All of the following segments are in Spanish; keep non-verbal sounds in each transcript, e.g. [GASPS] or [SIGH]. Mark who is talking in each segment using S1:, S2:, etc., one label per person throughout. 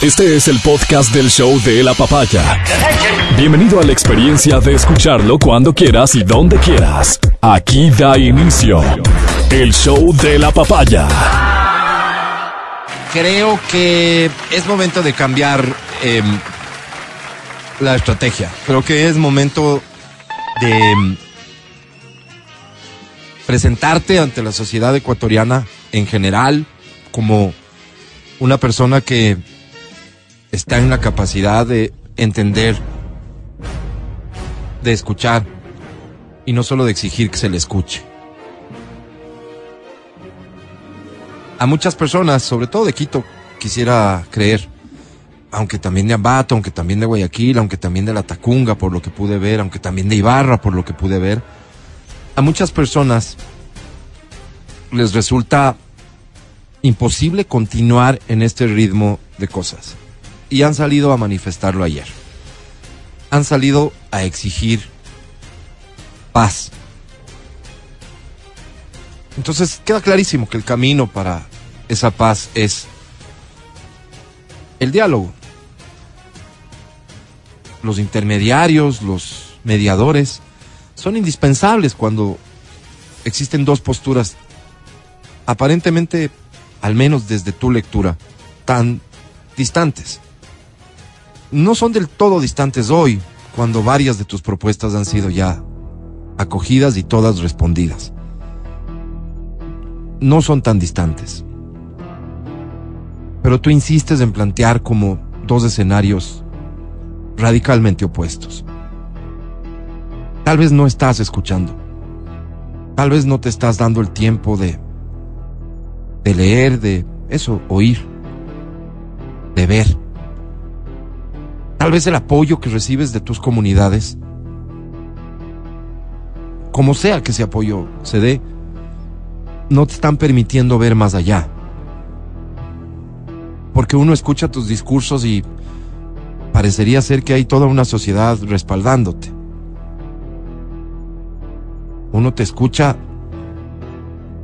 S1: Este es el podcast del show de la papaya. Bienvenido a la experiencia de escucharlo cuando quieras y donde quieras. Aquí da inicio el show de la papaya.
S2: Creo que es momento de cambiar eh, la estrategia. Creo que es momento de em, presentarte ante la sociedad ecuatoriana en general como una persona que está en la capacidad de entender, de escuchar y no solo de exigir que se le escuche. A muchas personas, sobre todo de Quito, quisiera creer, aunque también de Ambato, aunque también de Guayaquil, aunque también de La Tacunga, por lo que pude ver, aunque también de Ibarra, por lo que pude ver, a muchas personas les resulta imposible continuar en este ritmo de cosas. Y han salido a manifestarlo ayer. Han salido a exigir paz. Entonces queda clarísimo que el camino para esa paz es el diálogo. Los intermediarios, los mediadores, son indispensables cuando existen dos posturas aparentemente, al menos desde tu lectura, tan distantes. No son del todo distantes hoy, cuando varias de tus propuestas han sido ya acogidas y todas respondidas. No son tan distantes. Pero tú insistes en plantear como dos escenarios radicalmente opuestos. Tal vez no estás escuchando. Tal vez no te estás dando el tiempo de de leer, de eso, oír, de ver. Tal vez el apoyo que recibes de tus comunidades, como sea que ese apoyo se dé, no te están permitiendo ver más allá. Porque uno escucha tus discursos y parecería ser que hay toda una sociedad respaldándote. Uno te escucha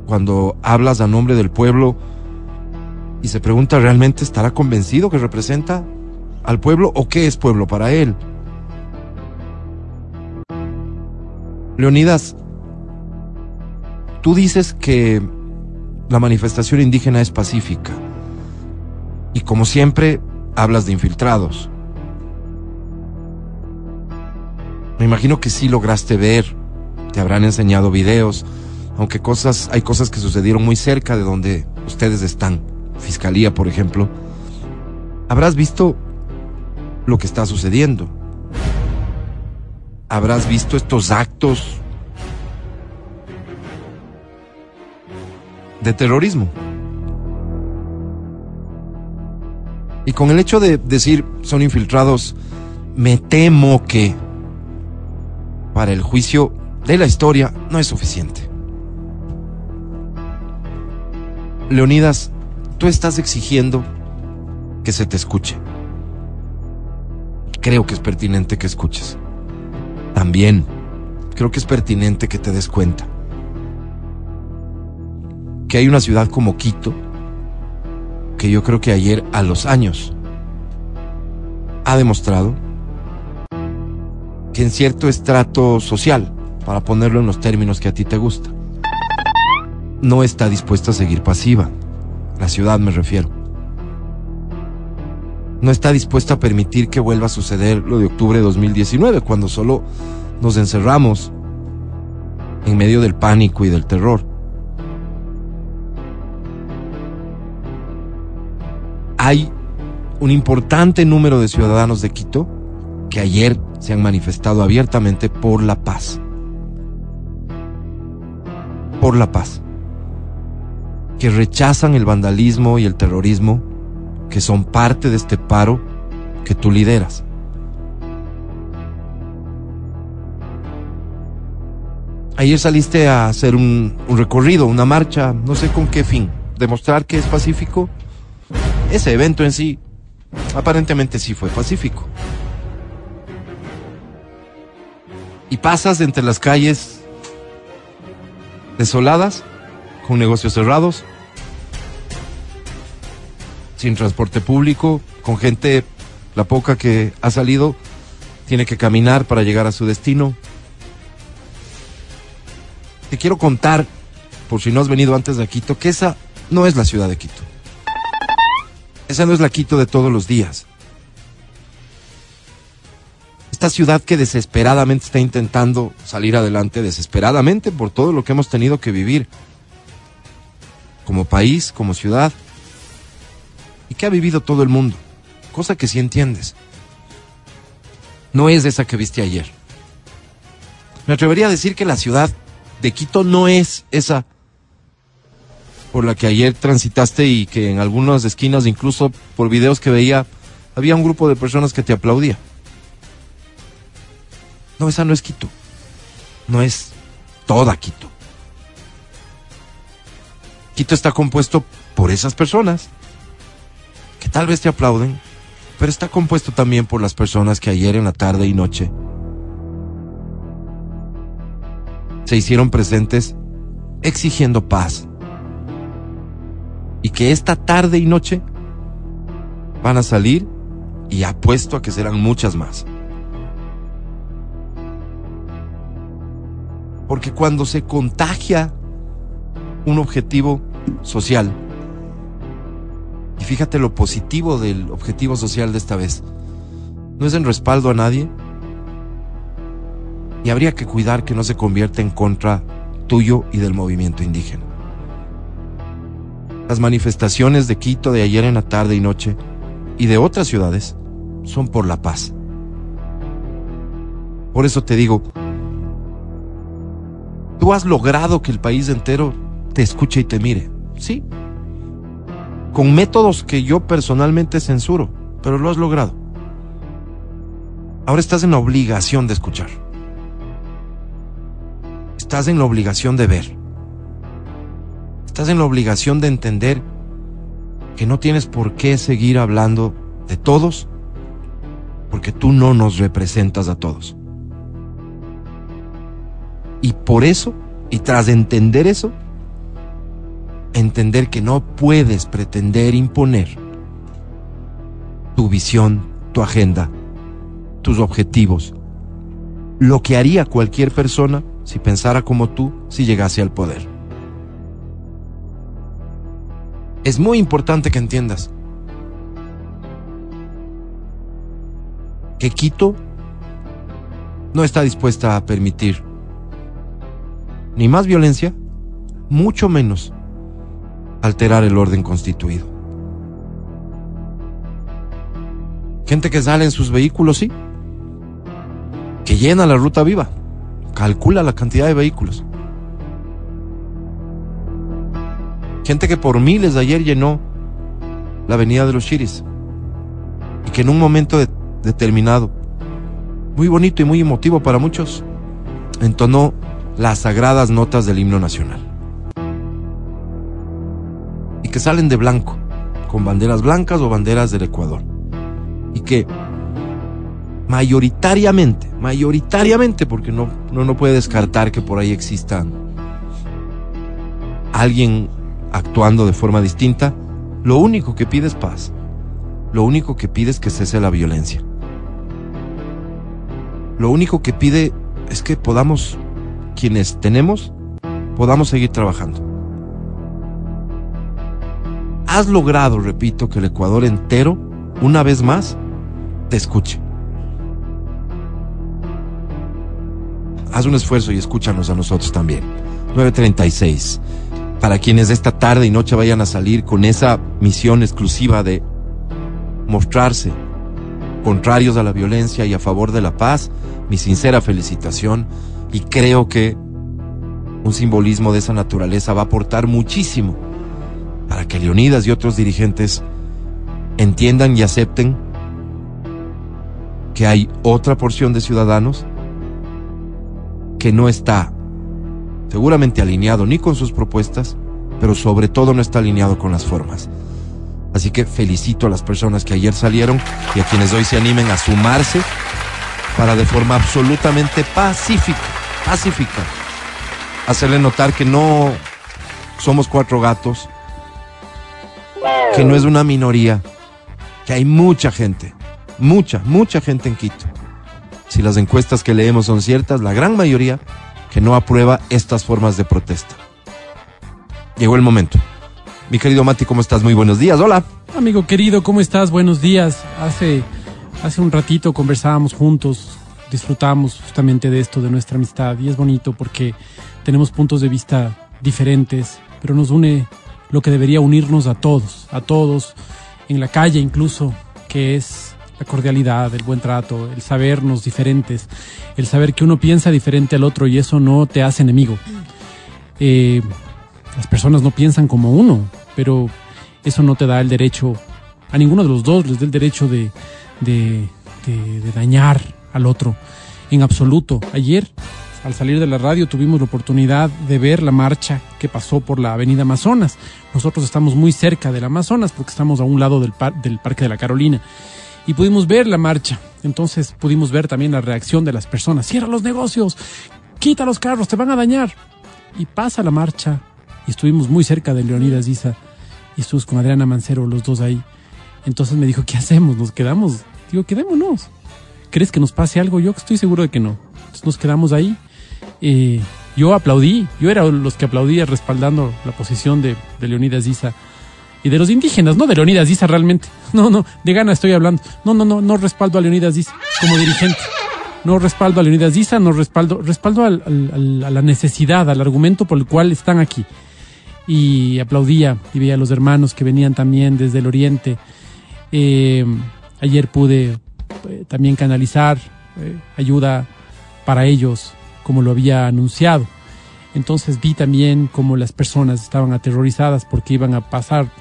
S2: cuando hablas a nombre del pueblo y se pregunta realmente estará convencido que representa al pueblo o qué es pueblo para él. Leonidas, tú dices que la manifestación indígena es pacífica y como siempre hablas de infiltrados. Me imagino que sí lograste ver, te habrán enseñado videos, aunque cosas, hay cosas que sucedieron muy cerca de donde ustedes están, Fiscalía, por ejemplo, habrás visto lo que está sucediendo. Habrás visto estos actos de terrorismo. Y con el hecho de decir son infiltrados, me temo que para el juicio de la historia no es suficiente. Leonidas, tú estás exigiendo que se te escuche. Creo que es pertinente que escuches. También creo que es pertinente que te des cuenta que hay una ciudad como Quito, que yo creo que ayer a los años ha demostrado que en cierto estrato social, para ponerlo en los términos que a ti te gusta, no está dispuesta a seguir pasiva. La ciudad me refiero. No está dispuesta a permitir que vuelva a suceder lo de octubre de 2019, cuando solo nos encerramos en medio del pánico y del terror. Hay un importante número de ciudadanos de Quito que ayer se han manifestado abiertamente por la paz. Por la paz que rechazan el vandalismo y el terrorismo que son parte de este paro que tú lideras. Ayer saliste a hacer un, recorrido, una marcha, no sé con qué fin, demostrar que es pacífico. Ese evento en sí, aparentemente sí fue pacífico. Y pasas entre las calles desoladas con negocios cerrados, sin transporte público, con gente, la poca que ha salido, tiene que caminar para llegar a su destino. Te quiero contar, por si no has venido antes de Quito, que esa no es la ciudad de Quito. Esa no es la Quito de todos los días. Esta ciudad que desesperadamente está intentando salir adelante, desesperadamente por todo lo que hemos tenido que vivir, como país, como ciudad, que ha vivido todo el mundo, cosa que sí entiendes. No es esa que viste ayer. Me atrevería a decir que la ciudad de Quito no es esa por la que ayer transitaste y que en algunas esquinas, incluso por videos que veía, había un grupo de personas que te aplaudía. No, esa no es Quito. No es toda Quito. Quito está compuesto por esas personas que tal vez te aplauden, pero está compuesto también por las personas que ayer en la tarde y noche se hicieron presentes exigiendo paz. Y que esta tarde y noche van a salir y apuesto a que serán muchas más. Porque cuando se contagia un objetivo social, y fíjate lo positivo del objetivo social de esta vez, no es en respaldo a nadie, y habría que cuidar que no se convierta en contra tuyo y del movimiento indígena. Las manifestaciones de Quito de ayer en la tarde y noche y de otras ciudades son por la paz. Por eso te digo, Tú has logrado que el país entero te escuche y te mire. Sí. Con métodos que yo personalmente censuro, pero lo has logrado. Ahora estás en la obligación de escuchar. Estás en la obligación de ver. Estás en la obligación de entender que no tienes por qué seguir hablando de todos porque tú no nos representas a todos. Y por eso, y tras entender eso, entender que no puedes pretender imponer tu visión, tu agenda, tus objetivos, lo que haría cualquier persona si pensara como tú si llegase al poder. Es muy importante que entiendas que Quito no está dispuesta a permitir ni más violencia, mucho menos alterar el orden constituido. Gente que sale en sus vehículos, sí, que llena la ruta viva, calcula la cantidad de vehículos. Gente que por miles de ayer llenó la avenida de los Chiris y que en un momento determinado, muy bonito y muy emotivo para muchos, entonó las sagradas notas del himno nacional. Que salen de blanco, con banderas blancas o banderas del Ecuador. Y que mayoritariamente, mayoritariamente, porque no, no, no puede descartar que por ahí existan alguien actuando de forma distinta, lo único que pide es paz. Lo único que pide es que cese la violencia. Lo único que pide es que podamos quienes tenemos podamos seguir trabajando. Has logrado, repito, que el Ecuador entero, una vez más, te escuche. Haz un esfuerzo y escúchanos a nosotros también. 936. Para quienes esta tarde y noche vayan a salir con esa misión exclusiva de mostrarse contrarios a la violencia y a favor de la paz, mi sincera felicitación y creo que un simbolismo de esa naturaleza va a aportar muchísimo para que Leonidas y otros dirigentes entiendan y acepten que hay otra porción de ciudadanos que no está seguramente alineado ni con sus propuestas, pero sobre todo no está alineado con las formas. Así que felicito a las personas que ayer salieron y a quienes hoy se animen a sumarse para de forma absolutamente pacífica pacífica. Hacerle notar que no somos cuatro gatos, que no es una minoría, que hay mucha gente, mucha, mucha gente en Quito. Si las encuestas que leemos son ciertas, la gran mayoría que no aprueba estas formas de protesta. Llegó el momento. Mi querido Mati, ¿cómo estás? Muy buenos días. Hola.
S3: Amigo querido, ¿cómo estás? Buenos días. Hace, hace un ratito conversábamos juntos, disfrutamos justamente de esto, de nuestra amistad, y es bonito porque tenemos puntos de vista diferentes, pero nos une lo que debería unirnos a todos, a todos, en la calle incluso, que es la cordialidad, el buen trato, el sabernos diferentes, el saber que uno piensa diferente al otro y eso no te hace enemigo. Eh, las personas no piensan como uno, pero eso no te da el derecho, a ninguno de los dos les da el derecho de, de, dañar al otro, en absoluto. Ayer al salir de la radio tuvimos la oportunidad de ver la marcha que pasó por la avenida Amazonas. Nosotros estamos muy cerca del Amazonas porque estamos a un lado del, par del Parque de la Carolina. Y pudimos ver la marcha. Entonces pudimos ver también la reacción de las personas. Cierra los negocios, quita los carros, te van a dañar. Y pasa la marcha. Y estuvimos muy cerca de Leonidas Isa. Y estuvimos con Adriana Mancero, los dos ahí. Entonces me dijo, ¿qué hacemos? ¿Nos quedamos? Digo, quedémonos. ¿Crees que nos pase algo? Yo estoy seguro de que no. Entonces nos quedamos ahí eh, yo aplaudí, yo era los que aplaudía respaldando la posición de, Leonidas Issa y de los indígenas, no de Leonidas Issa realmente. [LAUGHS] No, no, de gana estoy hablando. No, no, no, no respaldo a Leonidas Issa como dirigente. No respaldo a Leonidas Issa, no respaldo, respaldo al, al, a la necesidad, al argumento por el cual están aquí. Y aplaudía y veía a los hermanos que venían también desde el oriente. Eh, ayer pude eh, también canalizar eh, ayuda para ellos como lo había anunciado. Entonces vi también como las personas estaban aterrorizadas porque iban a pasar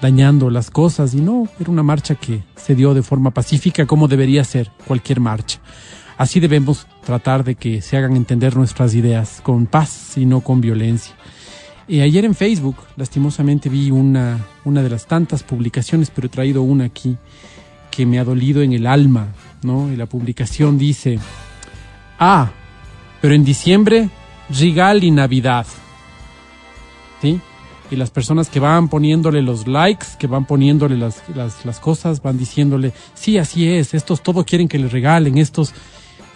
S3: dañando las cosas y no, era una marcha que se dio de forma pacífica como debería ser cualquier marcha. Así debemos tratar de que se hagan entender nuestras ideas con paz y no con violencia. Y ayer en Facebook, lastimosamente, vi una, una de las tantas publicaciones, pero he traído una aquí que me ha dolido en el alma, ¿no? Y la publicación dice, ah, pero en diciembre, regal y Navidad. ¿Sí? Y las personas que van poniéndole los likes, que van poniéndole las, las, las cosas, van diciéndole, sí, así es, estos todo quieren que les regalen, estos.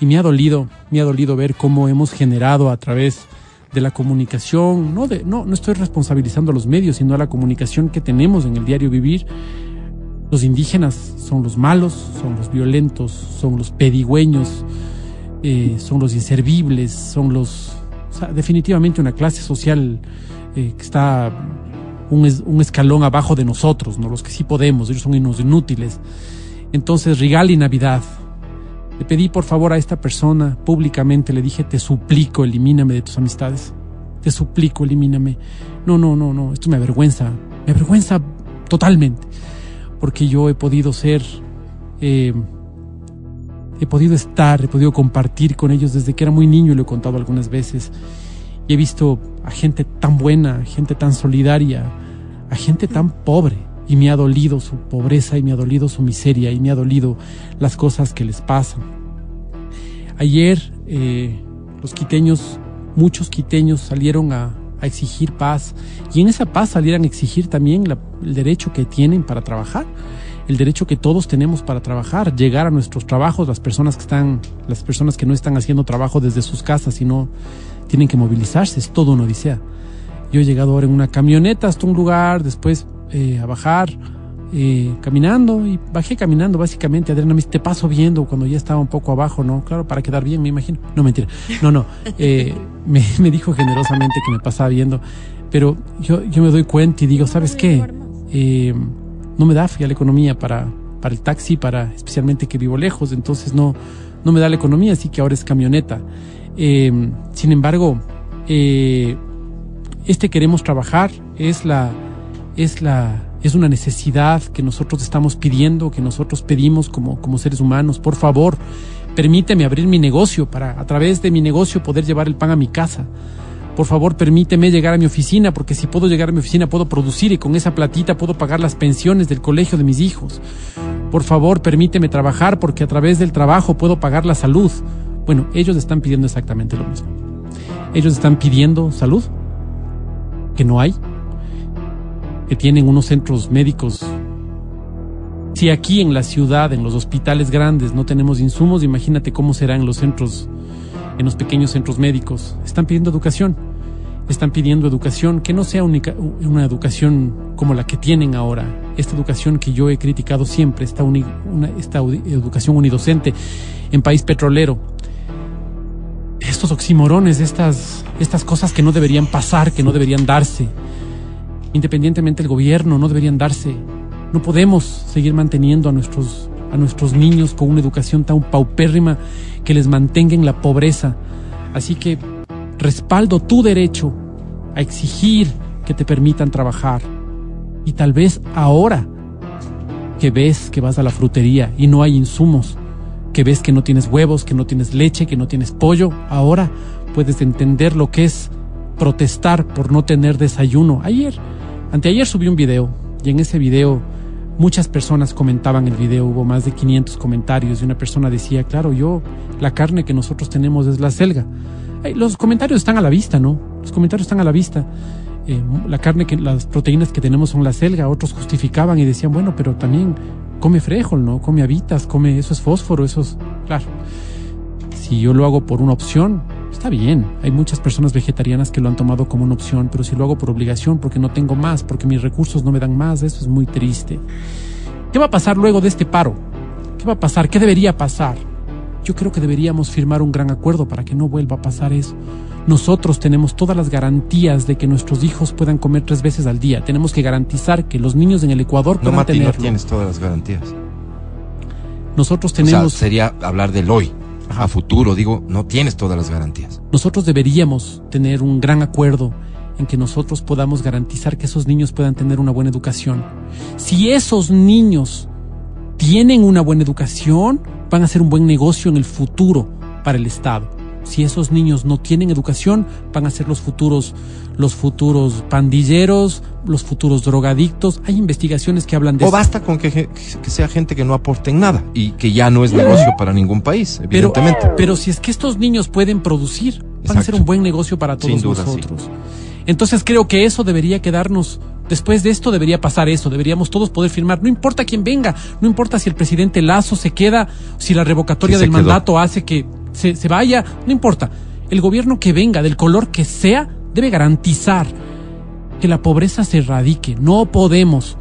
S3: Y me ha dolido, me ha dolido ver cómo hemos generado a través de la comunicación, no, de, no, no estoy responsabilizando a los medios, sino a la comunicación que tenemos en el diario vivir. Los indígenas son los malos, son los violentos, son los pedigüeños, eh, son los inservibles, son los... O sea, definitivamente una clase social eh, que está un, es, un, escalón abajo de nosotros, ¿no? los que sí podemos, ellos son unos inútiles. Entonces, Rigal y Navidad. Le pedí por favor a esta persona públicamente, le dije, te suplico, elimíname de tus amistades. Te suplico, elimíname. No, no, no, no, esto me avergüenza, me avergüenza totalmente, porque yo he podido ser... Eh, he podido estar, he podido compartir con ellos desde que era muy niño y lo he contado algunas veces. Y he visto a gente tan buena, gente tan solidaria, a gente tan pobre. Y me ha dolido su pobreza y me ha dolido su miseria y me ha dolido las cosas que les pasan. Ayer eh, los quiteños, muchos quiteños salieron a, exigir paz y en esa paz salieron a exigir también el derecho que tienen para trabajar el derecho que todos tenemos para trabajar, llegar a nuestros trabajos, las personas que están, las personas que no están haciendo trabajo desde sus casas, sino tienen que movilizarse, es todo una odisea. Yo he llegado ahora en una camioneta hasta un lugar, después eh, a bajar, eh, caminando, y bajé caminando básicamente, Adriana me dice, te paso viendo cuando ya estaba un poco abajo, ¿no? Claro, para quedar bien, me imagino. No, mentira. No, no. [LAUGHS] Eh, me, me, dijo generosamente que me pasaba viendo, pero yo, yo me doy cuenta y digo, ¿sabes qué? No me da ya la economía para, para el taxi, para especialmente que vivo lejos, entonces no, no me da la economía, así que ahora es camioneta. Eh, sin embargo, eh, este queremos trabajar es la, es la, es una necesidad que nosotros estamos pidiendo, que nosotros pedimos como, como seres humanos. Por favor, permíteme abrir mi negocio para a través de mi negocio poder llevar el pan a mi casa por favor permíteme llegar a mi oficina, porque si puedo llegar a mi oficina puedo producir y con esa platita puedo pagar las pensiones del colegio de mis hijos. Por favor permíteme trabajar, porque a través del trabajo puedo pagar la salud. Bueno, ellos están pidiendo exactamente lo mismo. Ellos están pidiendo salud, que no hay. que tienen unos centros médicos. Si aquí en la ciudad, en los hospitales grandes, no tenemos insumos, imagínate cómo será en los centros, en los pequeños centros médicos. Están pidiendo educación. Están pidiendo educación que no sea única, una educación como la que tienen ahora. Esta educación que yo he criticado siempre, esta, una, educación unidocente en país petrolero. Estos oximorones, estas, estas cosas que no deberían pasar, que no deberían darse independientemente del gobierno, no deberían darse. No podemos seguir manteniendo a nuestros, a nuestros niños con una educación tan paupérrima que les mantenga en la pobreza. Así que respaldo tu derecho a exigir que te permitan trabajar. Y tal vez ahora que ves que vas a la frutería y no hay insumos, que ves que no tienes huevos, que no tienes leche, que no tienes pollo, ahora puedes entender lo que es protestar por no tener desayuno. Ayer Anteayer subí un video y en ese video muchas personas comentaban el video, hubo más de 500 comentarios y una persona decía, claro, yo, la carne que nosotros tenemos es la selga. Los comentarios están a la vista, ¿no? Los comentarios están a la vista. Eh, la carne que, las proteínas que tenemos son la selga, otros justificaban y decían, bueno, pero también come frijol, ¿no? Come habitas, come, eso es fósforo, eso es, claro. Si yo lo hago por una opción, Está bien, hay muchas personas vegetarianas que lo han tomado como una opción, pero si lo hago por obligación, porque no tengo más, porque mis recursos no me dan más, eso es muy triste. ¿Qué va a pasar luego de este paro? ¿Qué va a pasar? ¿Qué debería pasar? Yo creo que deberíamos firmar un gran acuerdo para que no vuelva a pasar eso. Nosotros tenemos todas las garantías de que nuestros hijos puedan comer tres veces al día. Tenemos que garantizar que los niños en el Ecuador puedan
S2: no, Mati,
S3: tenerlo.
S2: No tienes todas las garantías.
S3: Nosotros tenemos.
S2: O sea, sería hablar del hoy a futuro, digo, no tienes todas las garantías.
S3: Nosotros deberíamos tener un gran acuerdo en que nosotros podamos garantizar que esos niños puedan tener una buena educación. Si esos niños tienen una buena educación, van a ser un buen negocio en el futuro para el Estado si esos niños no tienen educación, van a ser los futuros, los futuros pandilleros, los futuros drogadictos. Hay investigaciones que hablan de
S2: o eso. O basta con que, que, sea gente que no aporte nada y que ya no es negocio para ningún país, evidentemente.
S3: Pero, pero si es que estos niños pueden producir, van Exacto. a ser un buen negocio para todos
S2: duda,
S3: nosotros.
S2: Sí.
S3: Entonces creo que eso debería quedarnos Después de esto debería pasar eso, deberíamos todos poder firmar, no importa quién venga, no importa si el presidente Lazo se queda, si la revocatoria
S2: Sí,
S3: del
S2: quedó.
S3: mandato hace que se, se vaya, no importa. El gobierno que venga, del color que sea, debe garantizar que la pobreza se erradique. No podemos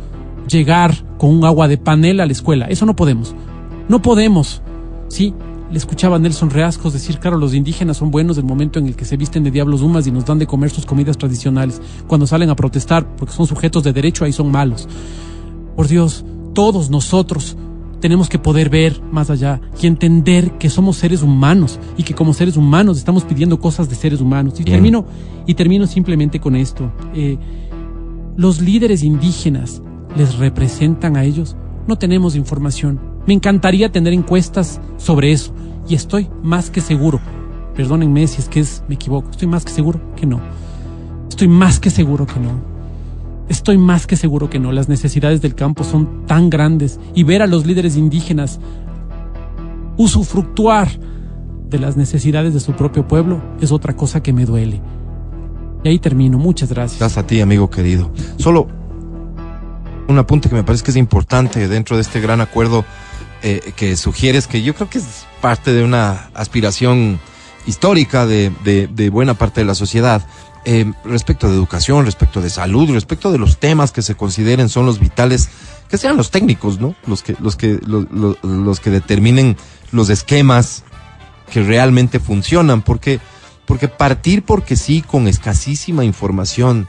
S3: llegar con un agua de panela a la escuela, eso no podemos. No podemos, ¿sí? Le escuchaba a Nelson Reascos decir, claro, los indígenas son buenos del momento en el que se visten de diablos humas y nos dan de comer sus comidas tradicionales. Cuando salen a protestar porque son sujetos de derecho, ahí son malos. Por Dios, todos nosotros tenemos que poder ver más allá y entender que somos seres humanos y que como seres humanos estamos pidiendo cosas de seres humanos. Y
S2: Bien.
S3: termino, y termino simplemente con esto. Eh, los líderes indígenas les representan a ellos. No tenemos información. Me encantaría tener encuestas sobre eso. Y estoy más que seguro. Perdónenme si es que es, me equivoco. Estoy más que seguro que no. Estoy más que seguro que no. Estoy más que seguro que no. Las necesidades del campo son tan grandes y ver a los líderes indígenas usufructuar de las necesidades de su propio pueblo es otra cosa que me duele. Y ahí termino. Muchas gracias.
S2: Gracias a ti, amigo querido. Solo un apunte que me parece que es importante dentro de este gran acuerdo eh, que sugieres, que yo creo que es parte de una aspiración histórica de, buena parte de la sociedad. Eh, respecto de educación, respecto de salud, respecto de los temas que se consideren son los vitales, que sean los técnicos, ¿no? Los que, los que, lo- lo- los que determinen los esquemas que realmente funcionan, porque, porque partir porque sí con escasísima información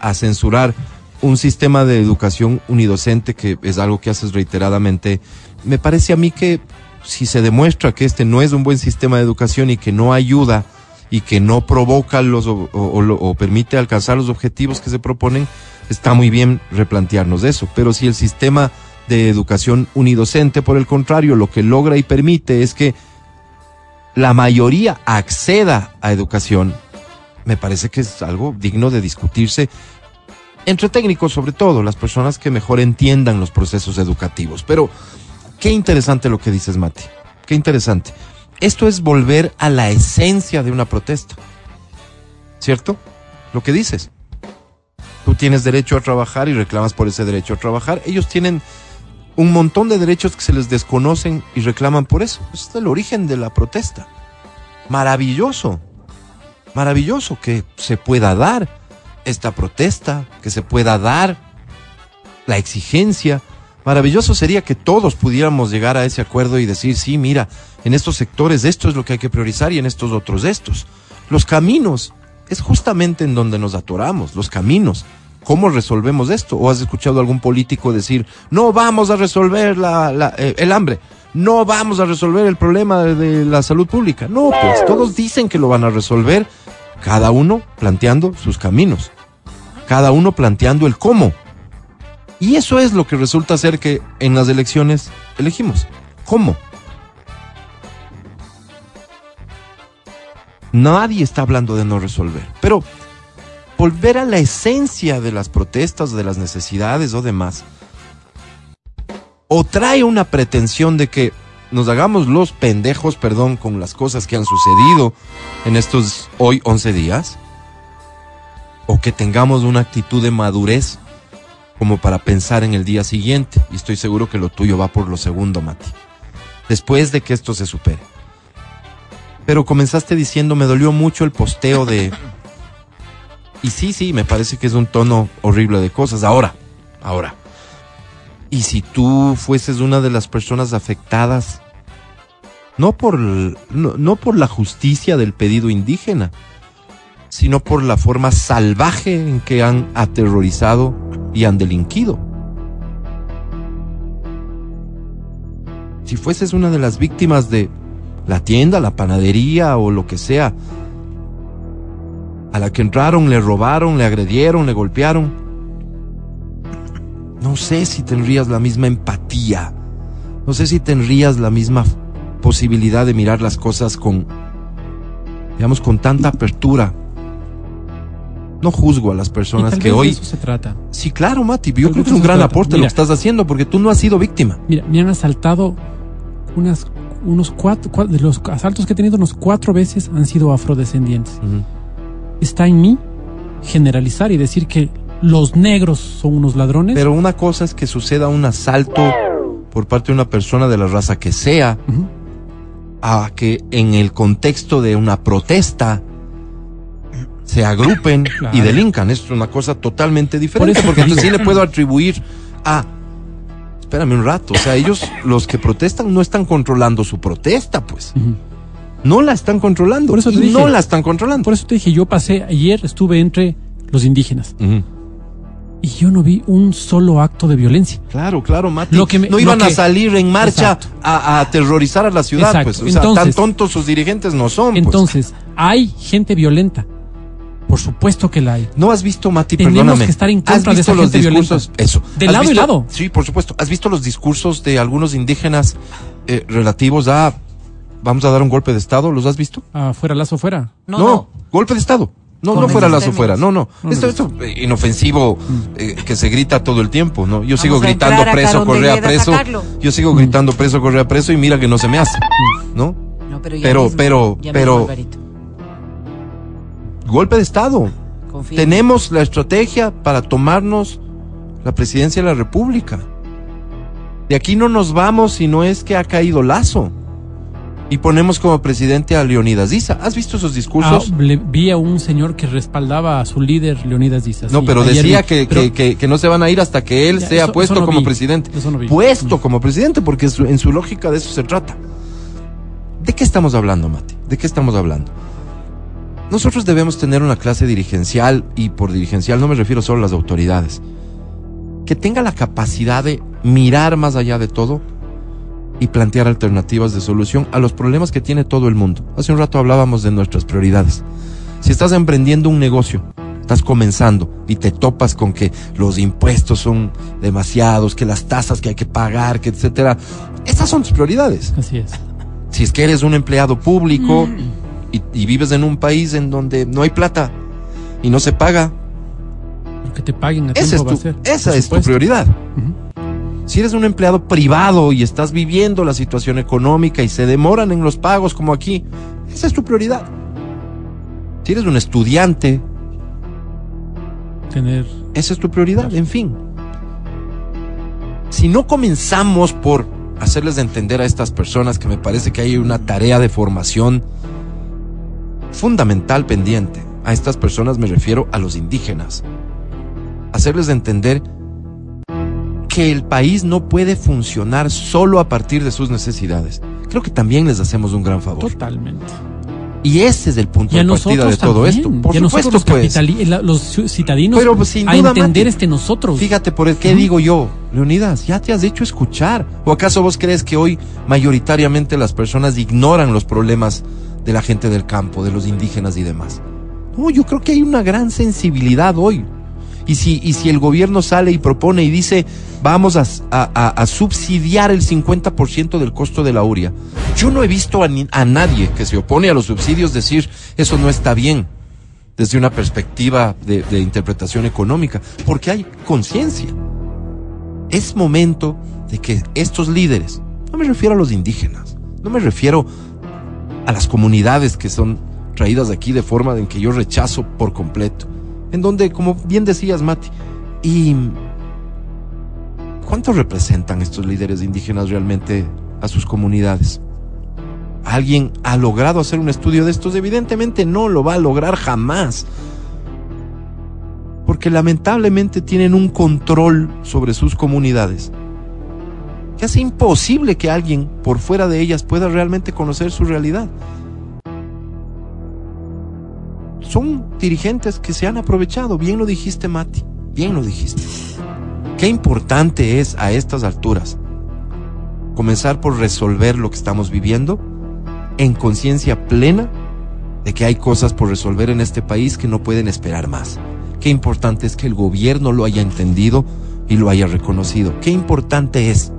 S2: a censurar un sistema de educación unidocente, que es algo que haces reiteradamente, me parece a mí que si se demuestra que este no es un buen sistema de educación y que no ayuda y que no provoca los o, o- permite alcanzar los objetivos que se proponen, está muy bien replantearnos eso. Pero si el sistema de educación unidocente, por el contrario, lo que logra y permite es que la mayoría acceda a educación, me parece que es algo digno de discutirse entre técnicos sobre todo, las personas que mejor entiendan los procesos educativos. Pero qué interesante lo que dices, Mati. Qué interesante. Esto es volver a la esencia de una protesta. ¿Cierto? Lo que dices. Tú tienes derecho a trabajar y reclamas por ese derecho a trabajar. Ellos tienen un montón de derechos que se les desconocen y reclaman por eso. Ese es el origen de la protesta. Maravilloso, maravilloso que se pueda dar esta protesta, que se pueda dar la exigencia. Maravilloso sería que todos pudiéramos llegar a ese acuerdo y decir, sí, mira, en estos sectores esto es lo que hay que priorizar y en estos otros estos. Los caminos es justamente en donde nos atoramos, los caminos. ¿Cómo resolvemos esto? ¿O has escuchado a algún político decir, no vamos a resolver eh, el hambre? No vamos a resolver el problema de, de la salud pública. No, pues todos dicen que lo van a resolver, cada uno planteando sus caminos, cada uno planteando el cómo. Y eso es lo que resulta ser que en las elecciones elegimos. ¿Cómo? Nadie está hablando de no resolver. Pero volver a la esencia de las protestas, de las necesidades o demás, o trae una pretensión de que nos hagamos los pendejos, perdón, con las cosas que han sucedido en estos hoy 11 días, o que tengamos una actitud de madurez como para pensar en el día siguiente. Y estoy seguro que lo tuyo va por lo segundo, Mati. Después de que esto se supere. Pero comenzaste diciendo, me dolió mucho el posteo de... Y sí, sí, me parece que es un tono horrible de cosas. Ahora, ahora. ¿Y si tú fueses una de las personas afectadas? No por, no, no por la justicia del pedido indígena, sino por la forma salvaje en que han aterrorizado y han delinquido. Si fueses una de las víctimas de la tienda, la panadería o lo que sea, a la que entraron, le robaron, le agredieron, le golpearon, no sé si tendrías la misma empatía, no sé si tendrías la misma posibilidad de mirar las cosas con, digamos, con tanta apertura. No juzgo a las personas
S3: Y tal
S2: que
S3: vez
S2: hoy...
S3: de eso se trata.
S2: Sí, claro, Mati, yo
S3: Tal
S2: creo que es un gran
S3: trata.
S2: aporte lo que estás haciendo porque tú no has sido víctima.
S3: Mira, me han asaltado unas, unos cuatro, cua- de los asaltos que he tenido, unos cuatro veces han sido afrodescendientes. Está en mí generalizar y decir que los negros son unos ladrones.
S2: Pero una cosa es que suceda un asalto por parte de una persona de la raza que sea, a que en el contexto de una protesta se agrupen
S3: Claro.
S2: y delincan. Es una cosa totalmente diferente, porque entonces sí le puedo [CLEARS THROAT] atribuir a... Espérame un rato, o sea, ellos, los que protestan, no están controlando su protesta, pues. No la están controlando.
S3: Por eso te
S2: y
S3: dije.
S2: no la están controlando.
S3: Por eso te dije, yo pasé ayer, estuve entre los indígenas y yo no vi un solo acto de violencia.
S2: Claro, claro, Mati.
S3: Lo que me-
S2: no iban a salir en marcha a, a aterrorizar a la ciudad,
S3: Exacto.
S2: pues. O sea, tan tontos sus dirigentes no son. pues.
S3: Entonces, ¿hay gente violenta? Por supuesto que la hay.
S2: No has visto, Mati,
S3: Tenemos
S2: perdóname.
S3: que estar en
S2: ¿Has
S3: contra de esa
S2: los
S3: gente
S2: discursos? Eso.
S3: De
S2: ¿Has
S3: lado y
S2: visto-
S3: lado.
S2: Sí, por supuesto. ¿Has visto los discursos de algunos indígenas eh, relativos a vamos a dar un golpe de estado? ¿Los has visto?
S3: Afuera, lazo fuera.
S4: No, no.
S2: golpe de estado. No,
S4: Con
S2: no fuera lazo
S4: términos.
S2: fuera. No, no.
S3: No,
S2: esto
S3: no.
S2: esto eh, inofensivo eh, que se grita todo el tiempo, ¿no? Yo sigo gritando preso, correa preso.
S4: sacarlo.
S2: Yo sigo gritando preso, correa preso y mira que no se me hace, ¿no?
S4: No, pero ya
S2: Pero-
S4: mismo,
S2: pero-
S4: ya
S2: pero-. Golpe de estado.
S4: Confía.
S2: Tenemos la estrategia para tomarnos la presidencia de la República. De aquí no nos vamos si no es que ha caído Lazo. Y ponemos como presidente a Leonidas Issa. ¿Has visto esos
S3: Ah,
S2: discursos?
S3: le- vi a un señor que respaldaba a su líder, Leonidas Díaz.
S2: no,
S3: Sí,
S2: pero decía
S3: vi.
S2: que,
S3: Pero-
S2: que, que- que no se van a ir hasta que él
S3: Ya,
S2: sea
S3: eso-
S2: puesto
S3: eso no
S2: como
S3: vi.
S2: presidente.
S3: Eso no vi.
S2: Puesto como presidente, porque su- en su lógica de eso se trata. ¿De qué estamos hablando, Mati? ¿De qué estamos hablando? Nosotros debemos tener una clase dirigencial, y por dirigencial no me refiero solo a las autoridades, que tenga la capacidad de mirar más allá de todo y plantear alternativas de solución a los problemas que tiene todo el mundo. Hace un rato hablábamos de nuestras prioridades. Si estás emprendiendo un negocio, estás comenzando y te topas con que los impuestos son demasiados, que las tasas que hay que pagar, que etcétera, esas son tus prioridades.
S3: Así es.
S2: Si es que eres un empleado público y, y vives en un país en donde no hay plata y no se paga,
S3: que te paguen a tiempo
S2: es
S3: va a
S2: tu,
S3: ser.
S2: esa es tu prioridad. Si eres un empleado privado y estás viviendo la situación económica y se demoran en los pagos como aquí, esa es tu prioridad. Si eres un estudiante
S3: tener...
S2: Esa es tu prioridad, en fin. Si no comenzamos por hacerles entender a estas personas que me parece que hay una tarea de formación fundamental pendiente. A estas personas me refiero a los indígenas. Hacerles entender que el país no puede funcionar solo a partir de sus necesidades. Creo que también les hacemos un gran favor.
S3: Totalmente.
S2: Y ese es el punto de partida de todo esto.
S3: Por supuesto, los, pues. los citadinos
S2: pero, pues, sin
S3: a entender este nosotros.
S2: Fíjate, por el que digo yo, Leonidas, ya te has hecho escuchar. ¿O acaso vos crees que hoy mayoritariamente las personas ignoran los problemas de la gente del campo, de los indígenas y demás? No, yo creo que hay una gran sensibilidad hoy. Y si, el gobierno sale y propone y dice, vamos a, subsidiar el 50% del costo de la uria, yo no he visto a, a nadie que se opone a los subsidios decir, eso no está bien desde una perspectiva de, de interpretación económica, porque hay conciencia. Es momento de que estos líderes, no me refiero a los indígenas, no me refiero a las comunidades que son traídas aquí de forma en que yo rechazo por completo, en donde, como bien decías, Mati, y ¿cuánto representan estos líderes indígenas realmente a sus comunidades? ¿Alguien ha logrado hacer un estudio de estos? Evidentemente no lo va a lograr jamás. Porque lamentablemente tienen un control sobre sus comunidades que hace imposible que alguien por fuera de ellas pueda realmente conocer su realidad son dirigentes que se han aprovechado. Bien lo dijiste, Mati. Bien lo dijiste. Qué importante es a estas alturas comenzar por resolver lo que estamos viviendo en conciencia plena de que hay cosas por resolver en este país que no pueden esperar más. Qué importante es que el gobierno lo haya entendido y lo haya reconocido. Qué importante es.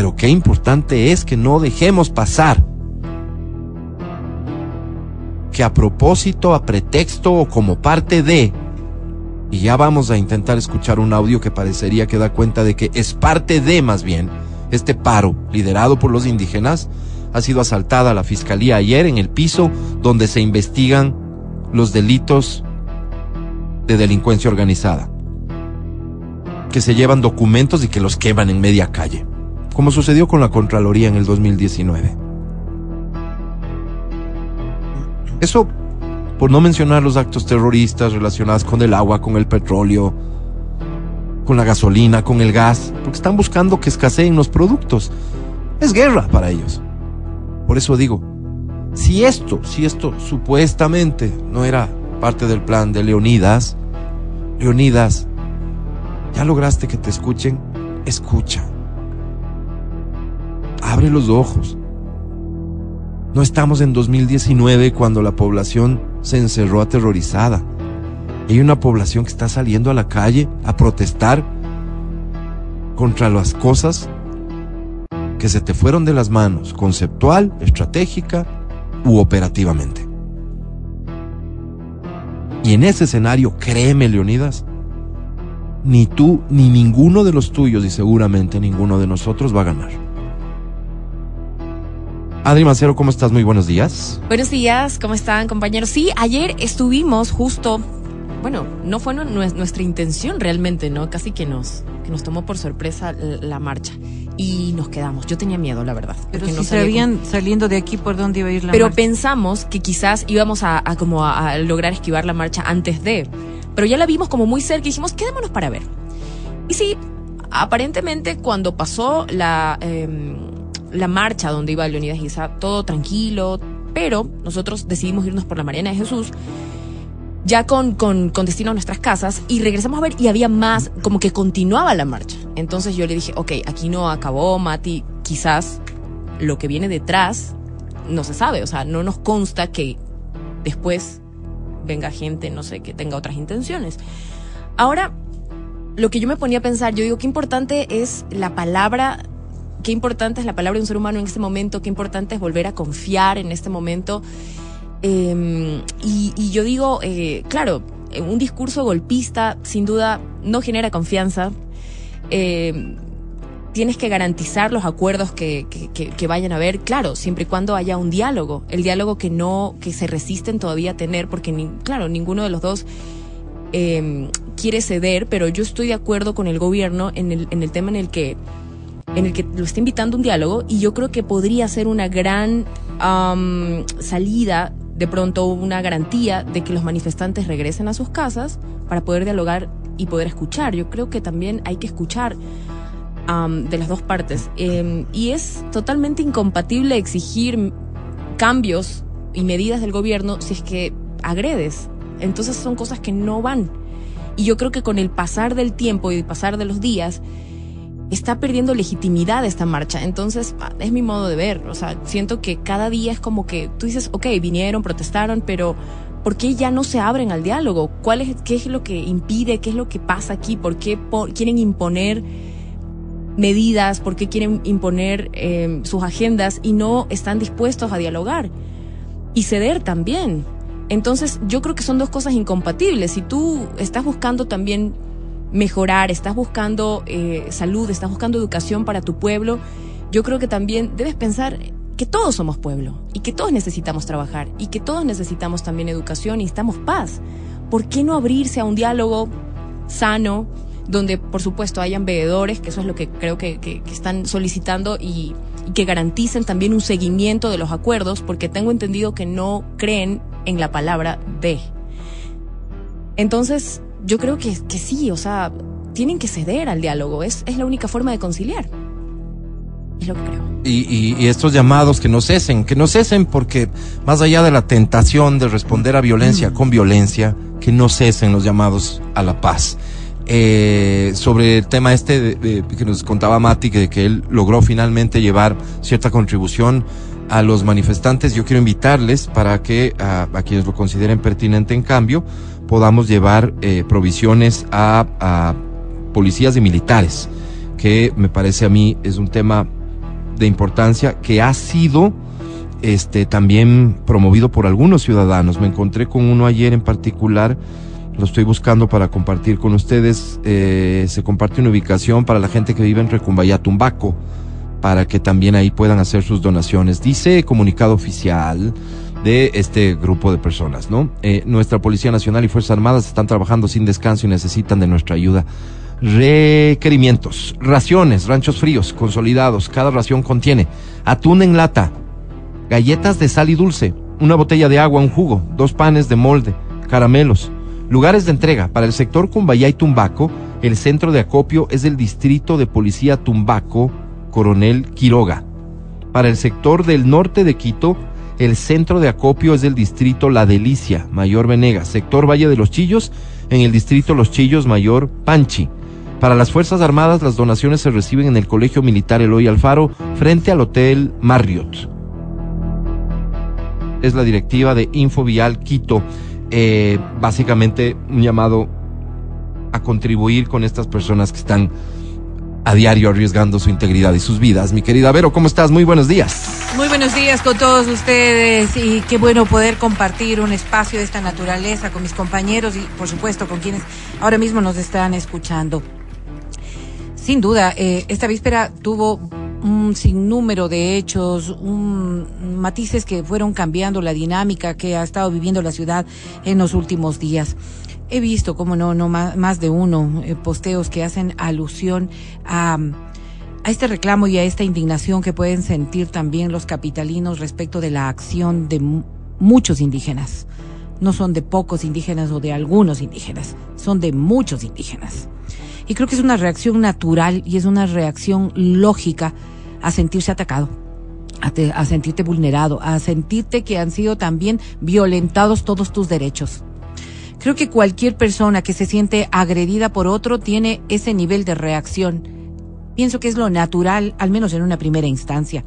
S2: Pero qué importante es que no dejemos pasar que a propósito, a pretexto o como parte de, y ya vamos a intentar escuchar un audio que parecería que da cuenta de que es parte de más bien, este paro liderado por los indígenas, ha sido asaltada la fiscalía ayer en el piso donde se investigan los delitos de delincuencia organizada, que se llevan documentos y que los queman en media calle, como sucedió con la Contraloría en el 2019. Eso por no mencionar los actos terroristas relacionados con el agua, con el petróleo, con la gasolina, con el gas, porque están buscando que escaseen los productos. Es guerra para ellos. Por eso digo, si esto, si esto supuestamente no era parte del plan de Leonidas, Leonidas, ya lograste que te escuchen, escucha. Abre los ojos. No estamos en 2019 cuando la población se encerró aterrorizada. Hay una población que está saliendo a la calle a protestar contra las cosas que se te fueron de las manos, conceptual, estratégica u operativamente. Y en ese escenario, créeme, Leonidas, ni tú ni ninguno de los tuyos y seguramente ninguno de nosotros va a ganar. Adri Mancero, ¿cómo estás? Muy buenos días.
S4: Buenos días, ¿cómo están compañeros? Sí, ayer estuvimos justo, bueno, no fue nuestra intención realmente, ¿no? Casi que nos, que nos tomó por sorpresa la, marcha y nos quedamos. Yo tenía miedo, la verdad.
S5: Pero si no sabían saliendo de aquí por dónde iba a ir la
S4: Pero pensamos que quizás íbamos a, como a, lograr esquivar la marcha antes de, pero ya la vimos como muy cerca y dijimos, quedémonos para ver. Y sí, aparentemente cuando pasó la... Em, la marcha donde iba Leonidas todo tranquilo, pero nosotros decidimos irnos por la Mariana de Jesús, ya con, con, con, destino a nuestras casas, y regresamos a ver y había más, como que continuaba la marcha. Entonces yo le dije, ok, aquí no acabó, Mati, quizás lo que viene detrás no se sabe, o sea, no nos consta que después venga gente, no sé, que tenga otras intenciones. Ahora, lo que yo me ponía a pensar, yo digo, qué importante es la palabra qué importante es la palabra de un ser humano en este momento, qué importante es volver a confiar en este momento. Em, y, yo digo, eh, claro, un discurso golpista sin duda no genera confianza. Em, tienes que garantizar los acuerdos que, que, vayan a haber, claro, siempre y cuando haya un diálogo, el diálogo que no, que se resisten todavía a tener, porque, claro, ninguno de los dos em, quiere ceder, pero yo estoy de acuerdo con el gobierno en el tema en el que en el que lo está invitando un diálogo y yo creo que podría ser una gran salida, de pronto una garantía de que los manifestantes regresen a sus casas para poder dialogar y poder escuchar. Yo creo que también hay que escuchar de las dos partes. Em, y es totalmente incompatible exigir cambios y medidas del gobierno si es que agredes. Entonces son cosas que no van. Y yo creo que con el pasar del tiempo y el pasar de los días, está perdiendo legitimidad esta marcha. Entonces, es mi modo de ver. O sea, siento que cada día es como que tú dices, ok, vinieron, protestaron, pero ¿por qué ya no se abren al diálogo? ¿Cuál es, ¿Qué es lo que impide? ¿Qué es lo que pasa aquí? ¿Por qué quieren imponer medidas? ¿Por qué quieren imponer em, sus agendas y no están dispuestos a dialogar? Y ceder también. Entonces, yo creo que son dos cosas incompatibles. Si tú estás buscando también mejorar, estás buscando eh, salud, estás buscando educación para tu pueblo, yo creo que también debes pensar que todos somos pueblo y que todos necesitamos trabajar y que todos necesitamos también educación y estamos paz. ¿Por qué no abrirse a un diálogo sano donde por supuesto hayan veedores, que eso es lo que creo que, están solicitando y, y que garanticen también un seguimiento de los acuerdos, porque tengo entendido que no creen en la palabra de. Entonces, yo creo que, que sí, o sea, tienen que ceder al diálogo, es, es la única forma de conciliar. Es lo que creo.
S2: Y, y, estos llamados que no cesen, que no cesen porque más allá de la tentación de responder a violencia mm. con violencia, que no cesen los llamados a la paz. Eh, sobre el tema este que nos contaba Mati, que, que él logró finalmente llevar cierta contribución a los manifestantes, yo quiero invitarles para que a, a quienes lo consideren pertinente en cambio, podamos llevar eh, provisiones a, policías y militares, que me parece a mí es un tema de importancia que ha sido este también promovido por algunos ciudadanos. Me encontré con uno ayer en particular, lo estoy buscando para compartir con ustedes. Eh, se comparte una ubicación para la gente que vive en Recumbaya, Tumbaco, para que también ahí puedan hacer sus donaciones. Dice comunicado oficial de este grupo de personas, ¿no? Eh, nuestra Policía Nacional y Fuerzas Armadas están trabajando sin descanso y necesitan de nuestra ayuda. Requerimientos, raciones, ranchos fríos, consolidados. Cada ración contiene atún en lata, galletas de sal y dulce, una botella de agua, un jugo, dos panes de molde, caramelos. Lugares de entrega para el sector Cumbayá y Tumbaco. El centro de acopio es el distrito de policía Tumbaco, Coronel Quiroga. Para el sector del norte de Quito, el centro de acopio es del distrito La Delicia, Mayor Venegas, sector Valle de los Chillos, en el distrito Los Chillos, Mayor Panchi. Para las Fuerzas Armadas, las donaciones se reciben en el Colegio Militar Eloy Alfaro, frente al Hotel Marriott. Es la directiva de Infovial Quito. Eh, básicamente un llamado a contribuir con estas personas que están a diario arriesgando su integridad y sus vidas. Mi querida Vero, ¿cómo estás? Muy buenos días.
S5: Muy buenos días con todos ustedes y qué bueno poder compartir un espacio de esta naturaleza con mis compañeros y por supuesto con quienes ahora mismo nos están escuchando. Sin duda, eh, esta víspera tuvo un sinnúmero de hechos, un, matices que fueron cambiando la dinámica que ha estado viviendo la ciudad en los últimos días he visto, como no, no más, de uno, eh, posteos que hacen alusión a, este reclamo y a esta indignación que pueden sentir también los capitalinos respecto de la acción de muchos indígenas. No son de pocos indígenas o de algunos indígenas, son de muchos indígenas. Y creo que es una reacción natural y es una reacción lógica a sentirse atacado, a sentirte vulnerado, a sentirte que han sido también violentados todos tus derechos. Creo que cualquier persona que se siente agredida por otro tiene ese nivel de reacción. Pienso que es lo natural, al menos en una primera instancia.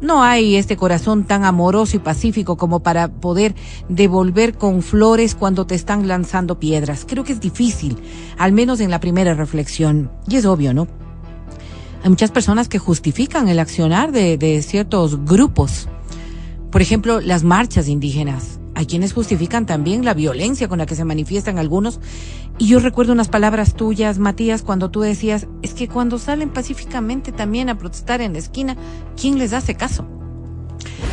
S5: No hay este corazón tan amoroso y pacífico como para poder devolver con flores cuando te están lanzando piedras. Creo que es difícil, al menos en la primera reflexión. Y es obvio, ¿no? Hay muchas personas que justifican el accionar de, ciertos grupos. Por ejemplo, las marchas indígenas hay quienes justifican también la violencia con la que se manifiestan algunos. Y yo recuerdo unas palabras tuyas, Matías, cuando tú decías, es que cuando salen pacíficamente también a protestar en la esquina, ¿quién les hace caso?